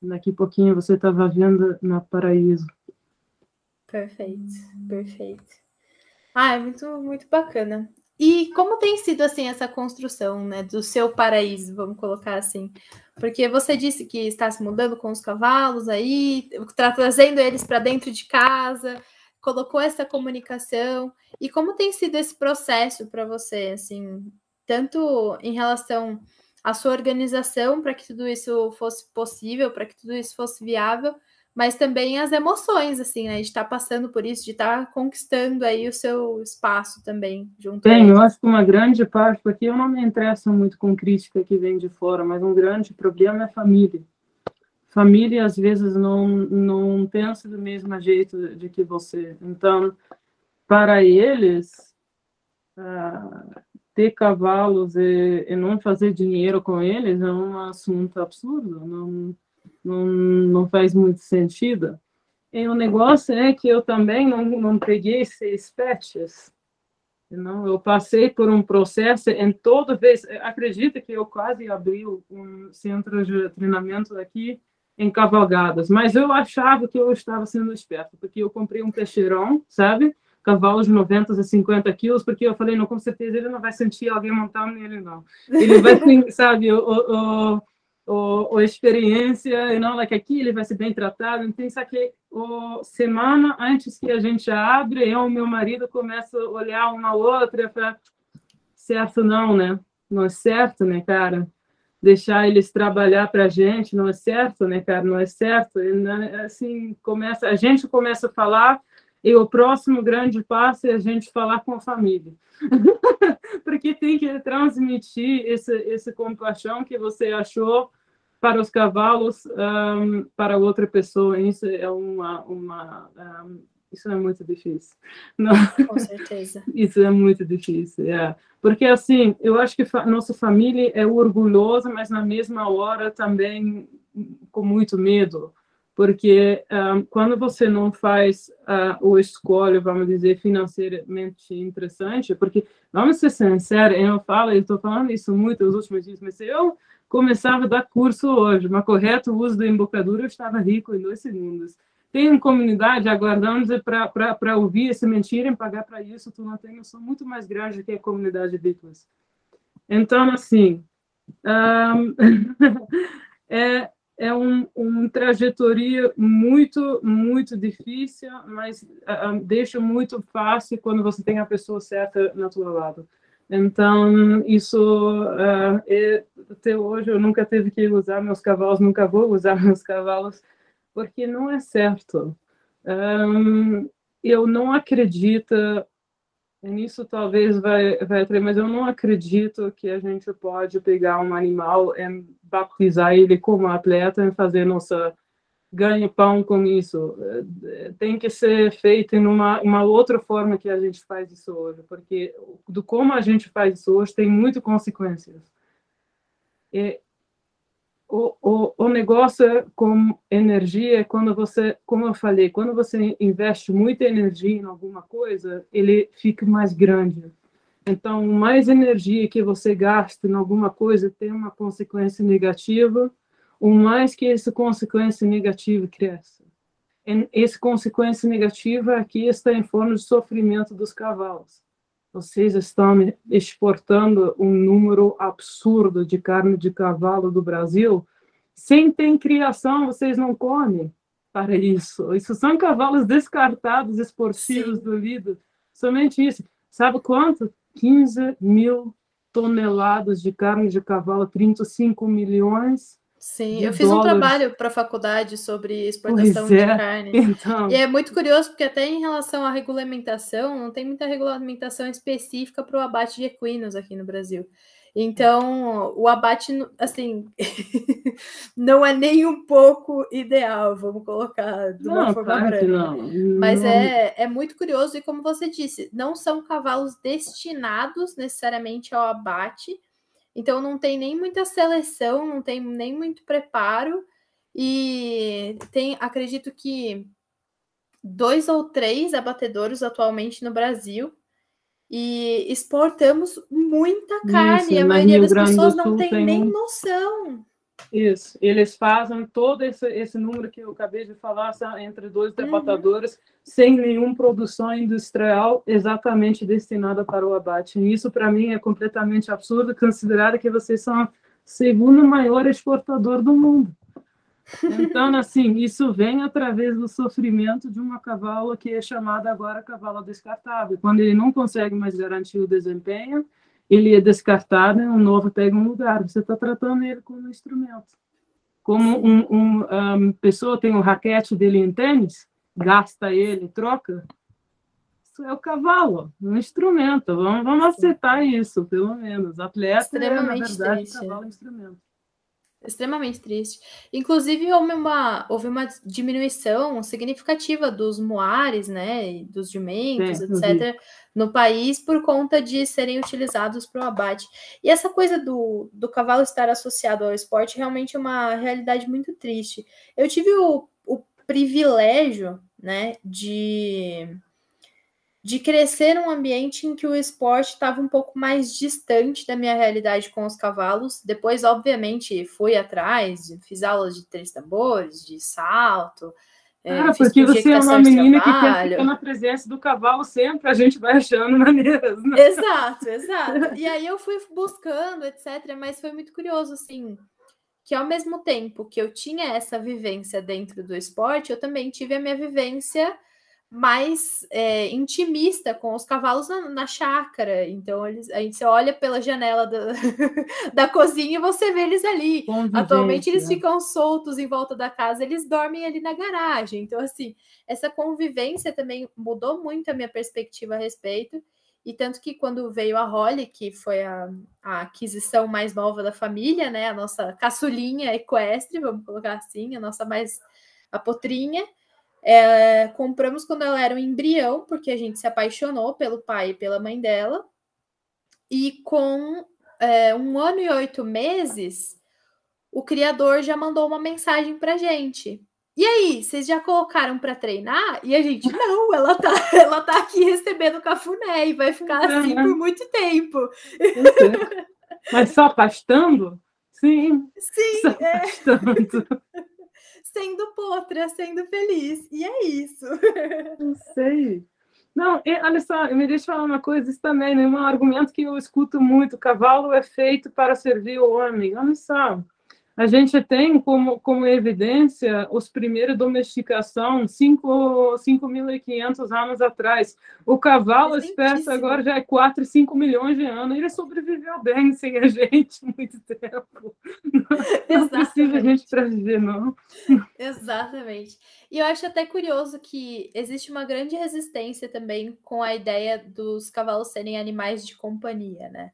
Daqui a pouquinho você está vivendo na paraíso. Perfeito, perfeito. Ah, é muito, muito bacana. E como tem sido assim essa construção, né, do seu paraíso, vamos colocar assim? Porque você disse que está se mudando com os cavalos aí, trazendo eles para dentro de casa, colocou essa comunicação. E como tem sido esse processo para você, assim, tanto em relação à sua organização para que tudo isso fosse possível, para que tudo isso fosse viável, mas também as emoções, assim, né? De estar tá passando por isso, de estar tá conquistando aí o seu espaço também junto. Tem, eu acho que uma grande parte, porque eu não me interesso muito com crítica que vem de fora, mas um grande problema é família. Família às vezes não não pensa do mesmo jeito de que você. Então, para eles, uh, ter cavalos e, e não fazer dinheiro com eles é um assunto absurdo. Não não, não faz muito sentido. E o negócio é que eu também não, não peguei seis patches. Não, eu passei por um processo em toda vez. Acredita que eu quase abri um centro de treinamento aqui em cavalgadas, mas eu achava que eu estava sendo esperto, porque eu comprei um peixeirão, sabe? Cavalo de 90 a 50 quilos, porque eu falei, não, com certeza ele não vai sentir alguém montando nele, não. Ele vai, sabe, o, o, ou, ou experiência, e não, like, aqui ele vai ser bem tratado. Então, isso aqui, o, semana antes que a gente abre, eu e meu marido começam a olhar uma outra para certo não, né? Não é certo, né, cara? Deixar eles trabalhar para a gente não é certo, né, cara? Não é certo. Né, assim, começa, a gente começa a falar e o próximo grande passo é a gente falar com a família. Porque tem que transmitir esse, esse compaixão que você achou para os cavalos um, para outra pessoa. Isso é uma, uma um, isso é muito difícil. Não. Com certeza. Isso é muito difícil, é. Porque, assim, eu acho que fa nossa família é orgulhosa, mas na mesma hora também com muito medo. Porque um, quando você não faz uh, o escolha, vamos dizer, financeiramente interessante, porque, vamos ser sinceros, eu falo, eu estou falando isso muito nos últimos dias, mas eu começava a dar curso hoje, mas correto uso da embocadura, eu estava rico em dois segundos. Tem comunidade aguardando para ouvir esse mentira e pagar para isso, tu não tem noção muito mais grande que a comunidade de Bitcoins. Então, assim, um, é, é um, uma trajetória muito, muito difícil, mas uh, deixa muito fácil quando você tem a pessoa certa na tua lado. Então, isso, uh, é, até hoje, eu nunca tive que usar meus cavalos, nunca vou usar meus cavalos, porque não é certo. Um, eu não acredito, nisso talvez vai, vai ter, mas eu não acredito que a gente pode pegar um animal e batizar ele como atleta e fazer nossa ganhe pão com isso. Tem que ser feito em uma, uma outra forma que a gente faz isso hoje, porque do como a gente faz isso hoje tem muitas consequências. E o, o, o negócio com energia é quando você, como eu falei, quando você investe muita energia em alguma coisa, ele fica mais grande. Então, mais energia que você gasta em alguma coisa tem uma consequência negativa o mais que essa consequência negativa cresce. E essa consequência negativa aqui está em forma de sofrimento dos cavalos. Vocês estão exportando um número absurdo de carne de cavalo do Brasil. Sem ter criação, vocês não comem para isso. Isso são cavalos descartados, esportivos Sim. do Lido. Somente isso. Sabe quanto? 15 mil toneladas de carne de cavalo, 35 milhões. Sim, eu fiz dólares. um trabalho para a faculdade sobre exportação é. de carne. Então... E é muito curioso, porque até em relação à regulamentação, não tem muita regulamentação específica para o abate de equinos aqui no Brasil. Então, o abate, assim, não é nem um pouco ideal, vamos colocar de uma não, forma claro não. Mas não. É, é muito curioso, e como você disse, não são cavalos destinados necessariamente ao abate, então não tem nem muita seleção, não tem nem muito preparo, e tem, acredito que dois ou três abatedores atualmente no Brasil e exportamos muita carne. Isso, a maioria das pessoas não tem, tem, nem noção. Isso, eles fazem todo esse, esse número que eu acabei de falar entre dois depatadores, uhum. sem nenhuma produção industrial exatamente destinada para o abate. E isso, para mim, é completamente absurdo, considerado que vocês são o segundo maior exportador do mundo. Então, assim, isso vem através do sofrimento de uma cavalo que é chamada agora cavalo descartável. Quando ele não consegue mais garantir o desempenho, ele é descartado e um novo pega um lugar. Você está tratando ele como instrumento. Como um, um, uma pessoa tem um raquete dele em tênis, gasta ele, troca. Isso é o cavalo, um instrumento. Vamos, vamos aceitar isso, pelo menos. Atleta é, na verdade, triste. cavalo é instrumento extremamente triste. Inclusive, houve uma, houve uma diminuição significativa dos moares, né, dos jumentos, é, etc., no país por conta de serem utilizados para o abate. E essa coisa do, do cavalo estar associado ao esporte realmente é uma realidade muito triste. Eu tive o, o privilégio, né, de de crescer num ambiente em que o esporte estava um pouco mais distante da minha realidade com os cavalos. Depois, obviamente, fui atrás, fiz aulas de três tambores, de salto. É, ah, porque você é uma menina que quer ficar na presença do cavalo sempre, a gente vai achando maneiras. Né? Exato, exato. E aí eu fui buscando, etc. Mas foi muito curioso, assim, que ao mesmo tempo que eu tinha essa vivência dentro do esporte, eu também tive a minha vivência mais é, intimista com os cavalos na, na, chácara. Então, eles, a gente olha pela janela do, da cozinha e você vê eles ali. Atualmente, eles ficam soltos em volta da casa, eles dormem ali na garagem. Então, assim, essa convivência também mudou muito a minha perspectiva a respeito. E tanto que quando veio a Holly, que foi a, a aquisição mais nova da família, né? A nossa caçulinha equestre, vamos colocar assim, a nossa mais a potrinha é, compramos quando ela era um embrião, porque a gente se apaixonou pelo pai e pela mãe dela. E com é, um ano e oito meses, o criador já mandou uma mensagem para gente. E aí, vocês já colocaram para treinar? E a gente, não, ela tá, ela tá aqui recebendo cafuné e vai ficar assim por muito tempo. Mas só pastando? Sim. Sim, só é. pastando sendo potra, sendo feliz. E é isso. Não sei. Não, e, olha só, me deixa falar uma coisa, isso também é um argumento que eu escuto muito, cavalo é feito para servir o homem. Olha só, a gente tem como, como evidência os primeiros domesticação 5.500 anos atrás. O cavalo, espécie agora já é 4, 5 milhões de anos. Ele sobreviveu bem sem a gente muito tempo. Não, não precisa a gente para viver, não. Exatamente. E eu acho até curioso que existe uma grande resistência também com a ideia dos cavalos serem animais de companhia, né?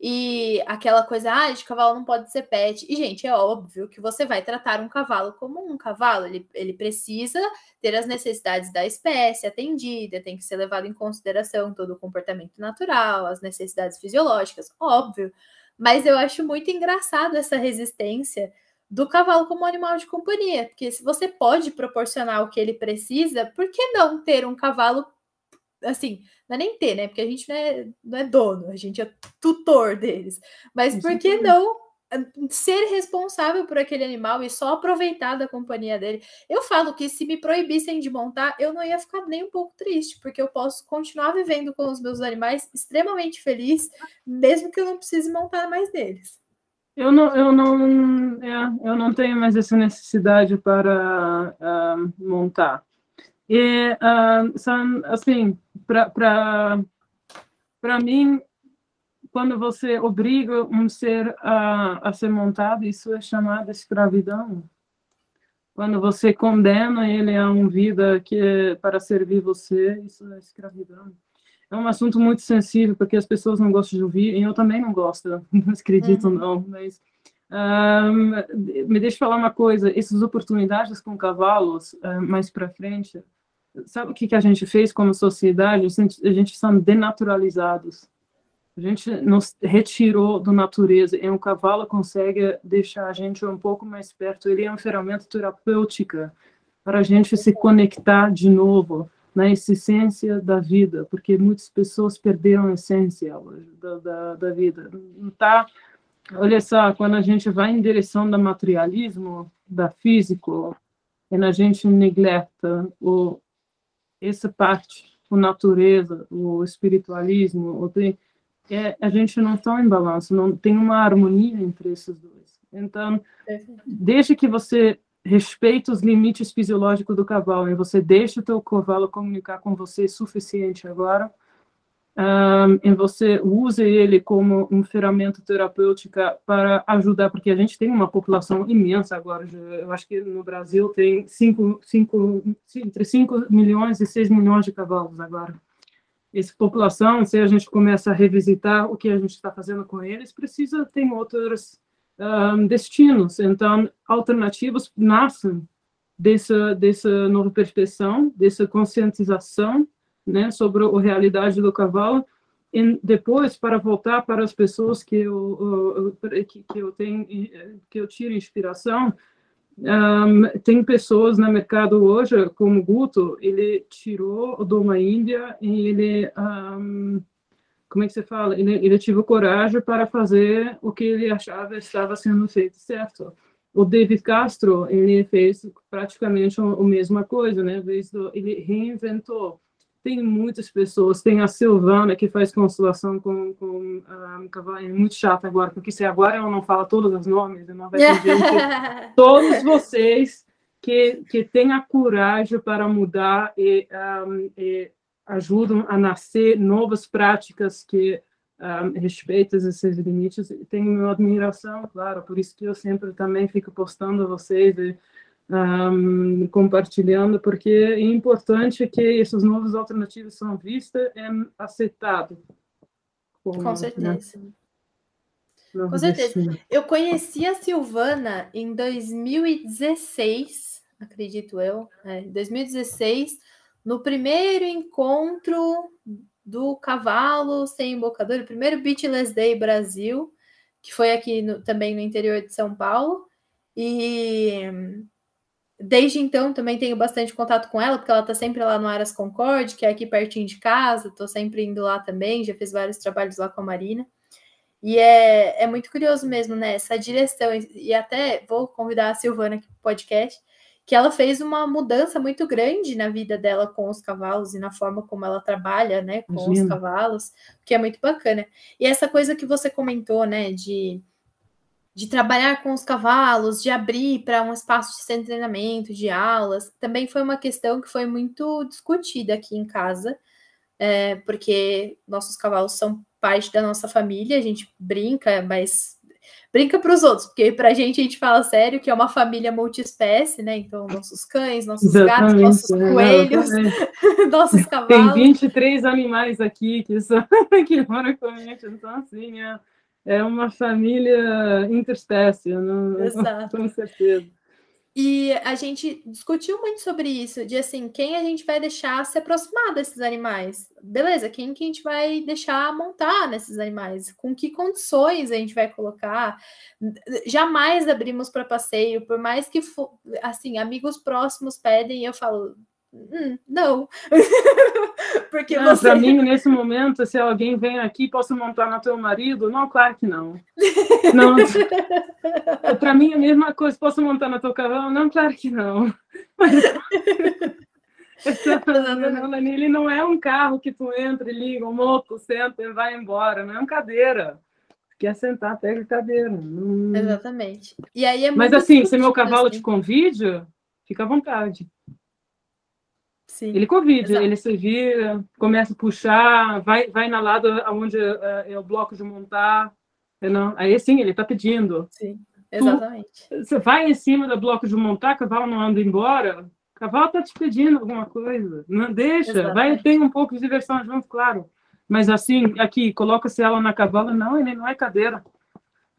E aquela coisa, ah, de cavalo não pode ser pet. E, gente, é óbvio que você vai tratar um cavalo como um cavalo. Ele, ele precisa ter as necessidades da espécie atendida, tem que ser levado em consideração todo o comportamento natural, as necessidades fisiológicas, óbvio. Mas eu acho muito engraçado essa resistência do cavalo como animal de companhia, porque se você pode proporcionar o que ele precisa, por que não ter um cavalo assim, não é nem ter, né? Porque a gente não é, não é dono, a gente é tutor deles. Mas por que não ser responsável por aquele animal e só aproveitar da companhia dele. Eu falo que se me proibissem de montar, eu não ia ficar nem um pouco triste, porque eu posso continuar vivendo com os meus animais extremamente feliz, mesmo que eu não precise montar mais deles. Eu não, eu não, é, eu não tenho mais essa necessidade para uh, montar. E, uh, são, assim, para mim, quando você obriga um ser a, a ser montado, isso é chamado escravidão. Quando você condena ele a uma vida que é para servir você, isso é escravidão. É um assunto muito sensível, porque as pessoas não gostam de ouvir, e eu também não gosto, não acredito uhum. não, mas um, me deixa falar uma coisa, essas oportunidades com cavalos, um, mais para frente, sabe o que, que a gente fez como sociedade? A gente, a gente está denaturalizados. A gente nos retirou da natureza e um cavalo consegue deixar a gente um pouco mais perto. Ele é uma ferramenta terapêutica para a gente se conectar de novo na essência da vida, porque muitas pessoas perderam a essência da, da, da vida. Não tá, olha só, quando a gente vai em direção do materialismo, da físico, e a gente negleta o, essa parte, a natureza, o espiritualismo, o tem, é, a gente não está em balanço, não tem uma harmonia entre esses dois. Então, desde que você respeite os limites fisiológicos do cavalo e você deixa o teu cavalo comunicar com você o suficiente agora, um, e você use ele como uma ferramenta terapêutica para ajudar, porque a gente tem uma população imensa agora. Eu acho que no Brasil tem cinco, cinco, entre 5 milhões e 6 milhões de cavalos agora essa população, se a gente começa a revisitar o que a gente está fazendo com eles, precisa ter outros um, destinos. Então, alternativas nascem dessa, dessa nova percepção, dessa conscientização né, sobre a realidade do cavalo, e depois para voltar para as pessoas que eu, que, que eu tenho que eu tiro inspiração um, tem pessoas no mercado hoje, como Guto, ele tirou o Doma Índia e ele, um, como é que você fala? Ele, ele teve coragem para fazer o que ele achava estava sendo feito certo. O David Castro, ele fez praticamente a mesma coisa, né? Ele reinventou tem muitas pessoas, tem a Silvana que faz constelação com, com um, cavalo, é muito chata agora, porque se agora ela não fala todos os nomes, não vai ter gente, todos vocês que, que têm a coragem para mudar e, um, e ajudam a nascer novas práticas que um, respeitam esses limites, tenho minha admiração, claro, por isso que eu sempre também fico postando vocês e, um, compartilhando, porque é importante que essas novas alternativas são vistas e aceitadas. Com né, certeza. Né? Com certeza. Eu conheci a Silvana em 2016, acredito eu, é, 2016, no primeiro encontro do cavalo sem embocador, o primeiro Beatless Day Brasil, que foi aqui no, também no interior de São Paulo. E Desde então também tenho bastante contato com ela, porque ela está sempre lá no Aras Concorde, que é aqui pertinho de casa, estou sempre indo lá também, já fiz vários trabalhos lá com a Marina. E é, é muito curioso mesmo, né? Essa direção, e até vou convidar a Silvana aqui para o podcast, que ela fez uma mudança muito grande na vida dela com os cavalos e na forma como ela trabalha, né, com Imagina. os cavalos, que é muito bacana. E essa coisa que você comentou, né, de de trabalhar com os cavalos, de abrir para um espaço de treinamento, de aulas, também foi uma questão que foi muito discutida aqui em casa, é, porque nossos cavalos são parte da nossa família, a gente brinca, mas brinca para os outros, porque para a gente a gente fala sério que é uma família multiespécie, né? Então, nossos cães, nossos Exatamente, gatos, nossos é, coelhos, nossos cavalos. Tem 23 animais aqui que, são, que moram com a gente, então assim, é é uma família interespécie, não, Exato. com certeza. E a gente discutiu muito sobre isso, de assim, quem a gente vai deixar se aproximar desses animais. Beleza, quem que a gente vai deixar montar nesses animais? Com que condições a gente vai colocar? Jamais abrimos para passeio, por mais que, assim, amigos próximos pedem, e eu falo, Hum, não. Porque não, você... Para mim, nesse momento, se alguém vem aqui, posso montar no teu marido? Não, claro que não. não. Para mim, a mesma coisa, posso montar no teu cavalo? Não, claro que não. Ele não é um carro que tu entra e liga, um moto, senta e vai embora. Não é uma cadeira. Quer sentar, pega a cadeira. Exatamente. E aí é Mas assim, se meu cavalo assim. te convide, fica à vontade. Sim, ele convide, exato. ele se vira, começa a puxar, vai, vai na lado onde é, é o bloco de montar. Não? Aí sim, ele está pedindo. Sim, exatamente. Tu, você vai em cima do bloco de montar, o cavalo não anda embora, o cavalo está te pedindo alguma coisa. Não deixa, exatamente. vai ter um pouco de diversão junto, claro. Mas assim, aqui, coloca-se ela na cavalo, não, ele não é cadeira.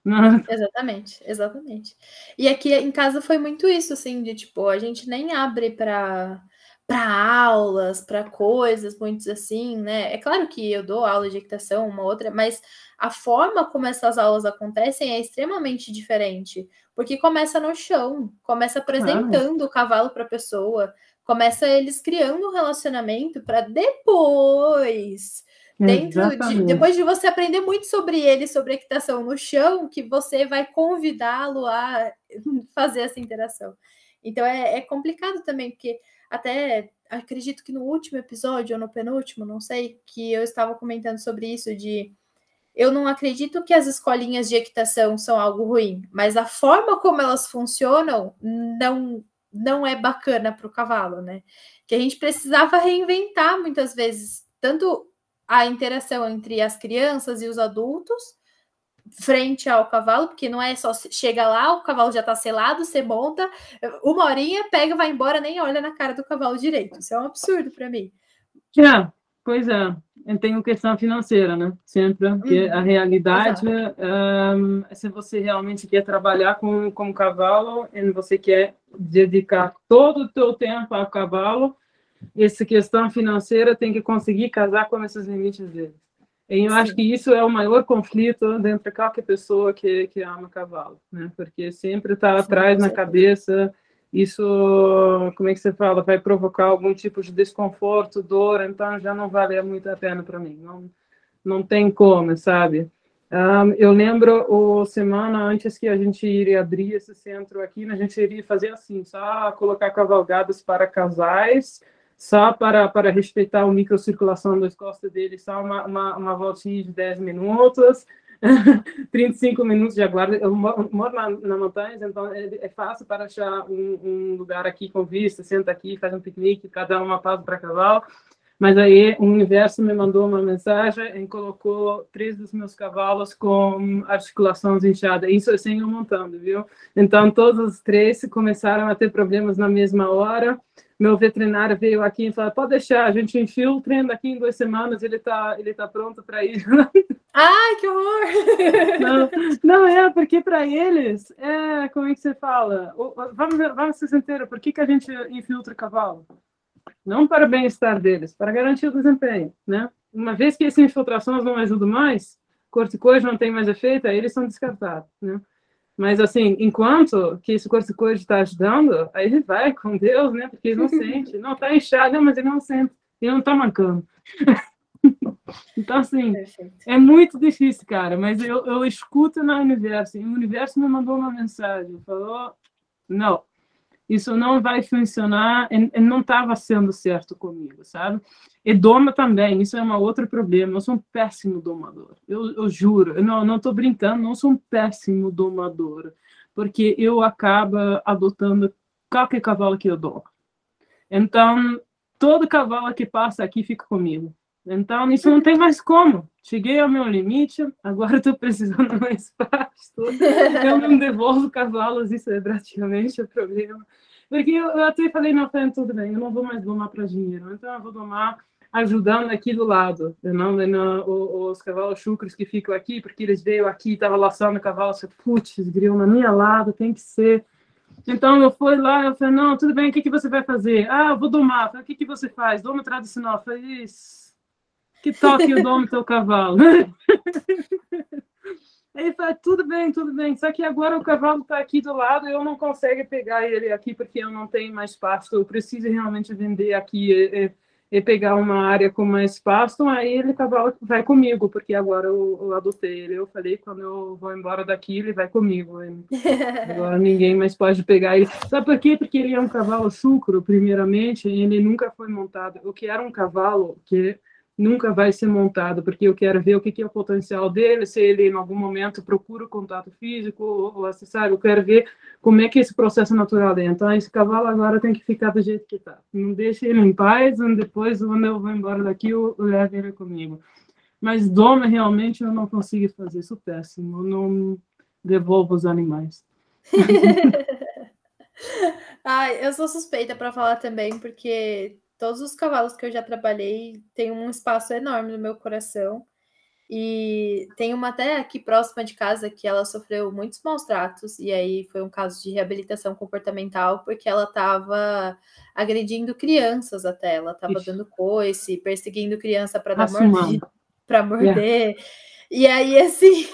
Não. Exatamente, exatamente. E aqui em casa foi muito isso, assim, de tipo, a gente nem abre para para aulas, para coisas muito assim, né? É claro que eu dou aula de equitação, uma outra, mas a forma como essas aulas acontecem é extremamente diferente, porque começa no chão, começa apresentando ah. o cavalo para a pessoa, começa eles criando um relacionamento para depois dentro de, depois de você aprender muito sobre ele, sobre equitação no chão, que você vai convidá-lo a fazer essa interação. Então é, é complicado também, porque até acredito que no último episódio, ou no penúltimo, não sei, que eu estava comentando sobre isso de eu não acredito que as escolinhas de equitação são algo ruim, mas a forma como elas funcionam não não é bacana para o cavalo, né? Que a gente precisava reinventar muitas vezes tanto a interação entre as crianças e os adultos, frente ao cavalo, porque não é só chega lá, o cavalo já tá selado, você monta, uma horinha, pega, vai embora, nem olha na cara do cavalo direito. Isso é um absurdo para mim. É, pois é. Eu tenho questão financeira, né? Sempre. Porque hum, a realidade um, é se você realmente quer trabalhar com, com cavalo e você quer dedicar todo o seu tempo ao cavalo, essa questão financeira tem que conseguir casar com esses limites dele. E eu Sim. acho que isso é o maior conflito dentro de qualquer pessoa que, que ama cavalo, né? Porque sempre está atrás na cabeça, isso, como é que você fala, vai provocar algum tipo de desconforto, dor, então já não vale muito a pena para mim. Não, não tem como, sabe? Um, eu lembro o semana antes que a gente iria abrir esse centro aqui, a gente iria fazer assim, só colocar cavalgadas para casais, só para, para respeitar a microcirculação das costas dele, só uma, uma, uma voltinha de 10 minutos, 35 minutos de aguardo. Eu moro na, na montanha, então é, é, fácil para achar um, um, lugar aqui com vista, senta aqui, faz um piquenique, cada uma pausa para cavalo. Mas aí o universo me mandou uma mensagem e colocou três dos meus cavalos com articulações inchadas. Isso sem eu montando, viu? Então todos os três começaram a ter problemas na mesma hora meu veterinário veio aqui e falou: pode deixar, a gente enfia o daqui em duas semanas, ele está ele tá pronto para ir. Ai, que horror! Não, não é, porque para eles, é, como é que você fala? Vamos, vamos ser sinceros, por que, que a gente infiltra cavalo? Não para o bem-estar deles, para garantir o desempenho, né? Uma vez que essas infiltrações não ajudam mais, corticoide não tem mais efeito, aí eles são descartados, né? Mas, assim, enquanto que esse corticoide está ajudando, aí ele vai com Deus, né? Porque ele não sente. Não está inchado, não, mas ele não sente. Ele não está mancando. então, assim, Perfeito. é muito difícil, cara. Mas eu, eu escuto no universo. E o universo me mandou uma mensagem. Falou, não, isso não vai funcionar, e, não estava sendo certo comigo, sabe? E doma também, isso é um outro problema. Eu sou um péssimo domador, eu, eu juro, eu não estou brincando, não sou um péssimo domador, porque eu acabo adotando qualquer cavalo que eu dou. Então, todo cavalo que passa aqui fica comigo. Então, isso não tem mais como. Cheguei ao meu limite, agora estou precisando mais espaço. Eu não devolvo cavalos, isso é praticamente o problema. Porque eu, eu até falei, não, tá, tudo bem, eu não vou mais domar para dinheiro, então eu vou domar ajudando aqui do lado, não, não os, cavalos chucros que ficam aqui, porque eles veio aqui, estava laçando o cavalo, você, putz, gril na minha lado, tem que ser. Então eu fui lá, eu falei, não, tudo bem, o que, que você vai fazer? Ah, eu vou domar. Falei, o que, que você faz? Doma tradicional. Eu falei, isso que toque o nome do teu cavalo. Ele fala, tudo bem, tudo bem. Só que agora o cavalo está aqui do lado e eu não consigo pegar ele aqui porque eu não tenho mais pasto. Eu preciso realmente vender aqui e, e, e pegar uma área com mais pasto. Aí ele cavalo vai comigo, porque agora eu, eu, adotei ele. Eu falei, quando eu vou embora daqui, ele vai comigo. Agora ninguém mais pode pegar ele. Sabe por quê? Porque ele é um cavalo sucro, primeiramente, e ele nunca foi montado. O que era um cavalo que nunca vai ser montado, porque eu quero ver o que, é o potencial dele, se ele em algum momento procura o contato físico ou, ou sabe, eu quero ver como é que é esse processo natural dele. Então, esse cavalo agora tem que ficar do jeito que está. Não deixe ele em paz, depois, quando eu vou embora daqui, eu levo ele comigo. Mas doma, realmente, eu não consigo fazer isso péssimo. Eu não devolvo os animais. Ai, eu sou suspeita para falar também, porque todos os cavalos que eu já trabalhei têm um espaço enorme no meu coração. E tem uma até aqui próxima de casa que ela sofreu muitos maus tratos, e aí foi um caso de reabilitação comportamental, porque ela estava agredindo crianças até, ela estava dando coice, perseguindo criança para dar morder, para morder. Yeah. E aí, assim.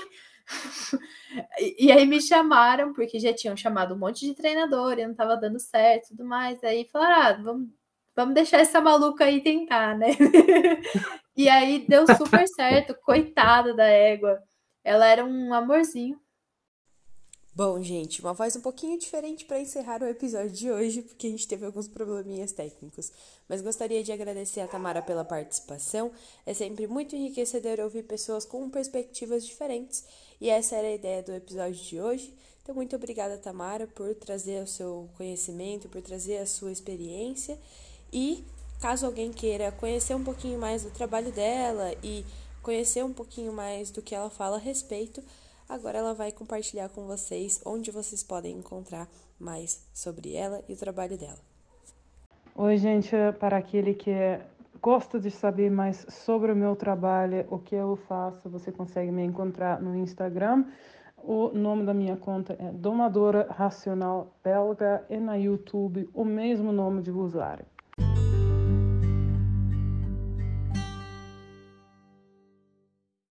e aí me chamaram, porque já tinham chamado um monte de treinador e não estava dando certo e tudo mais. Aí falaram: ah, vamos vamos deixar essa maluca aí tentar, né? e aí deu super certo, coitada da égua. Ela era um amorzinho. Bom, gente, uma voz um pouquinho diferente para encerrar o episódio de hoje, porque a gente teve alguns probleminhas técnicos. Mas gostaria de agradecer a Tamara pela participação. É sempre muito enriquecedor ouvir pessoas com perspectivas diferentes, e essa era a ideia do episódio de hoje. Então, muito obrigada, Tamara, por trazer o seu conhecimento, por trazer a sua experiência. E caso alguém queira conhecer um pouquinho mais do trabalho dela e conhecer um pouquinho mais do que ela fala a respeito, agora ela vai compartilhar com vocês onde vocês podem encontrar mais sobre ela e o trabalho dela. Oi, gente, para aquele que gosta de saber mais sobre o meu trabalho, o que eu faço, você consegue me encontrar no Instagram. O nome da minha conta é Domadora Racional Belga e na YouTube o mesmo nome de usuário.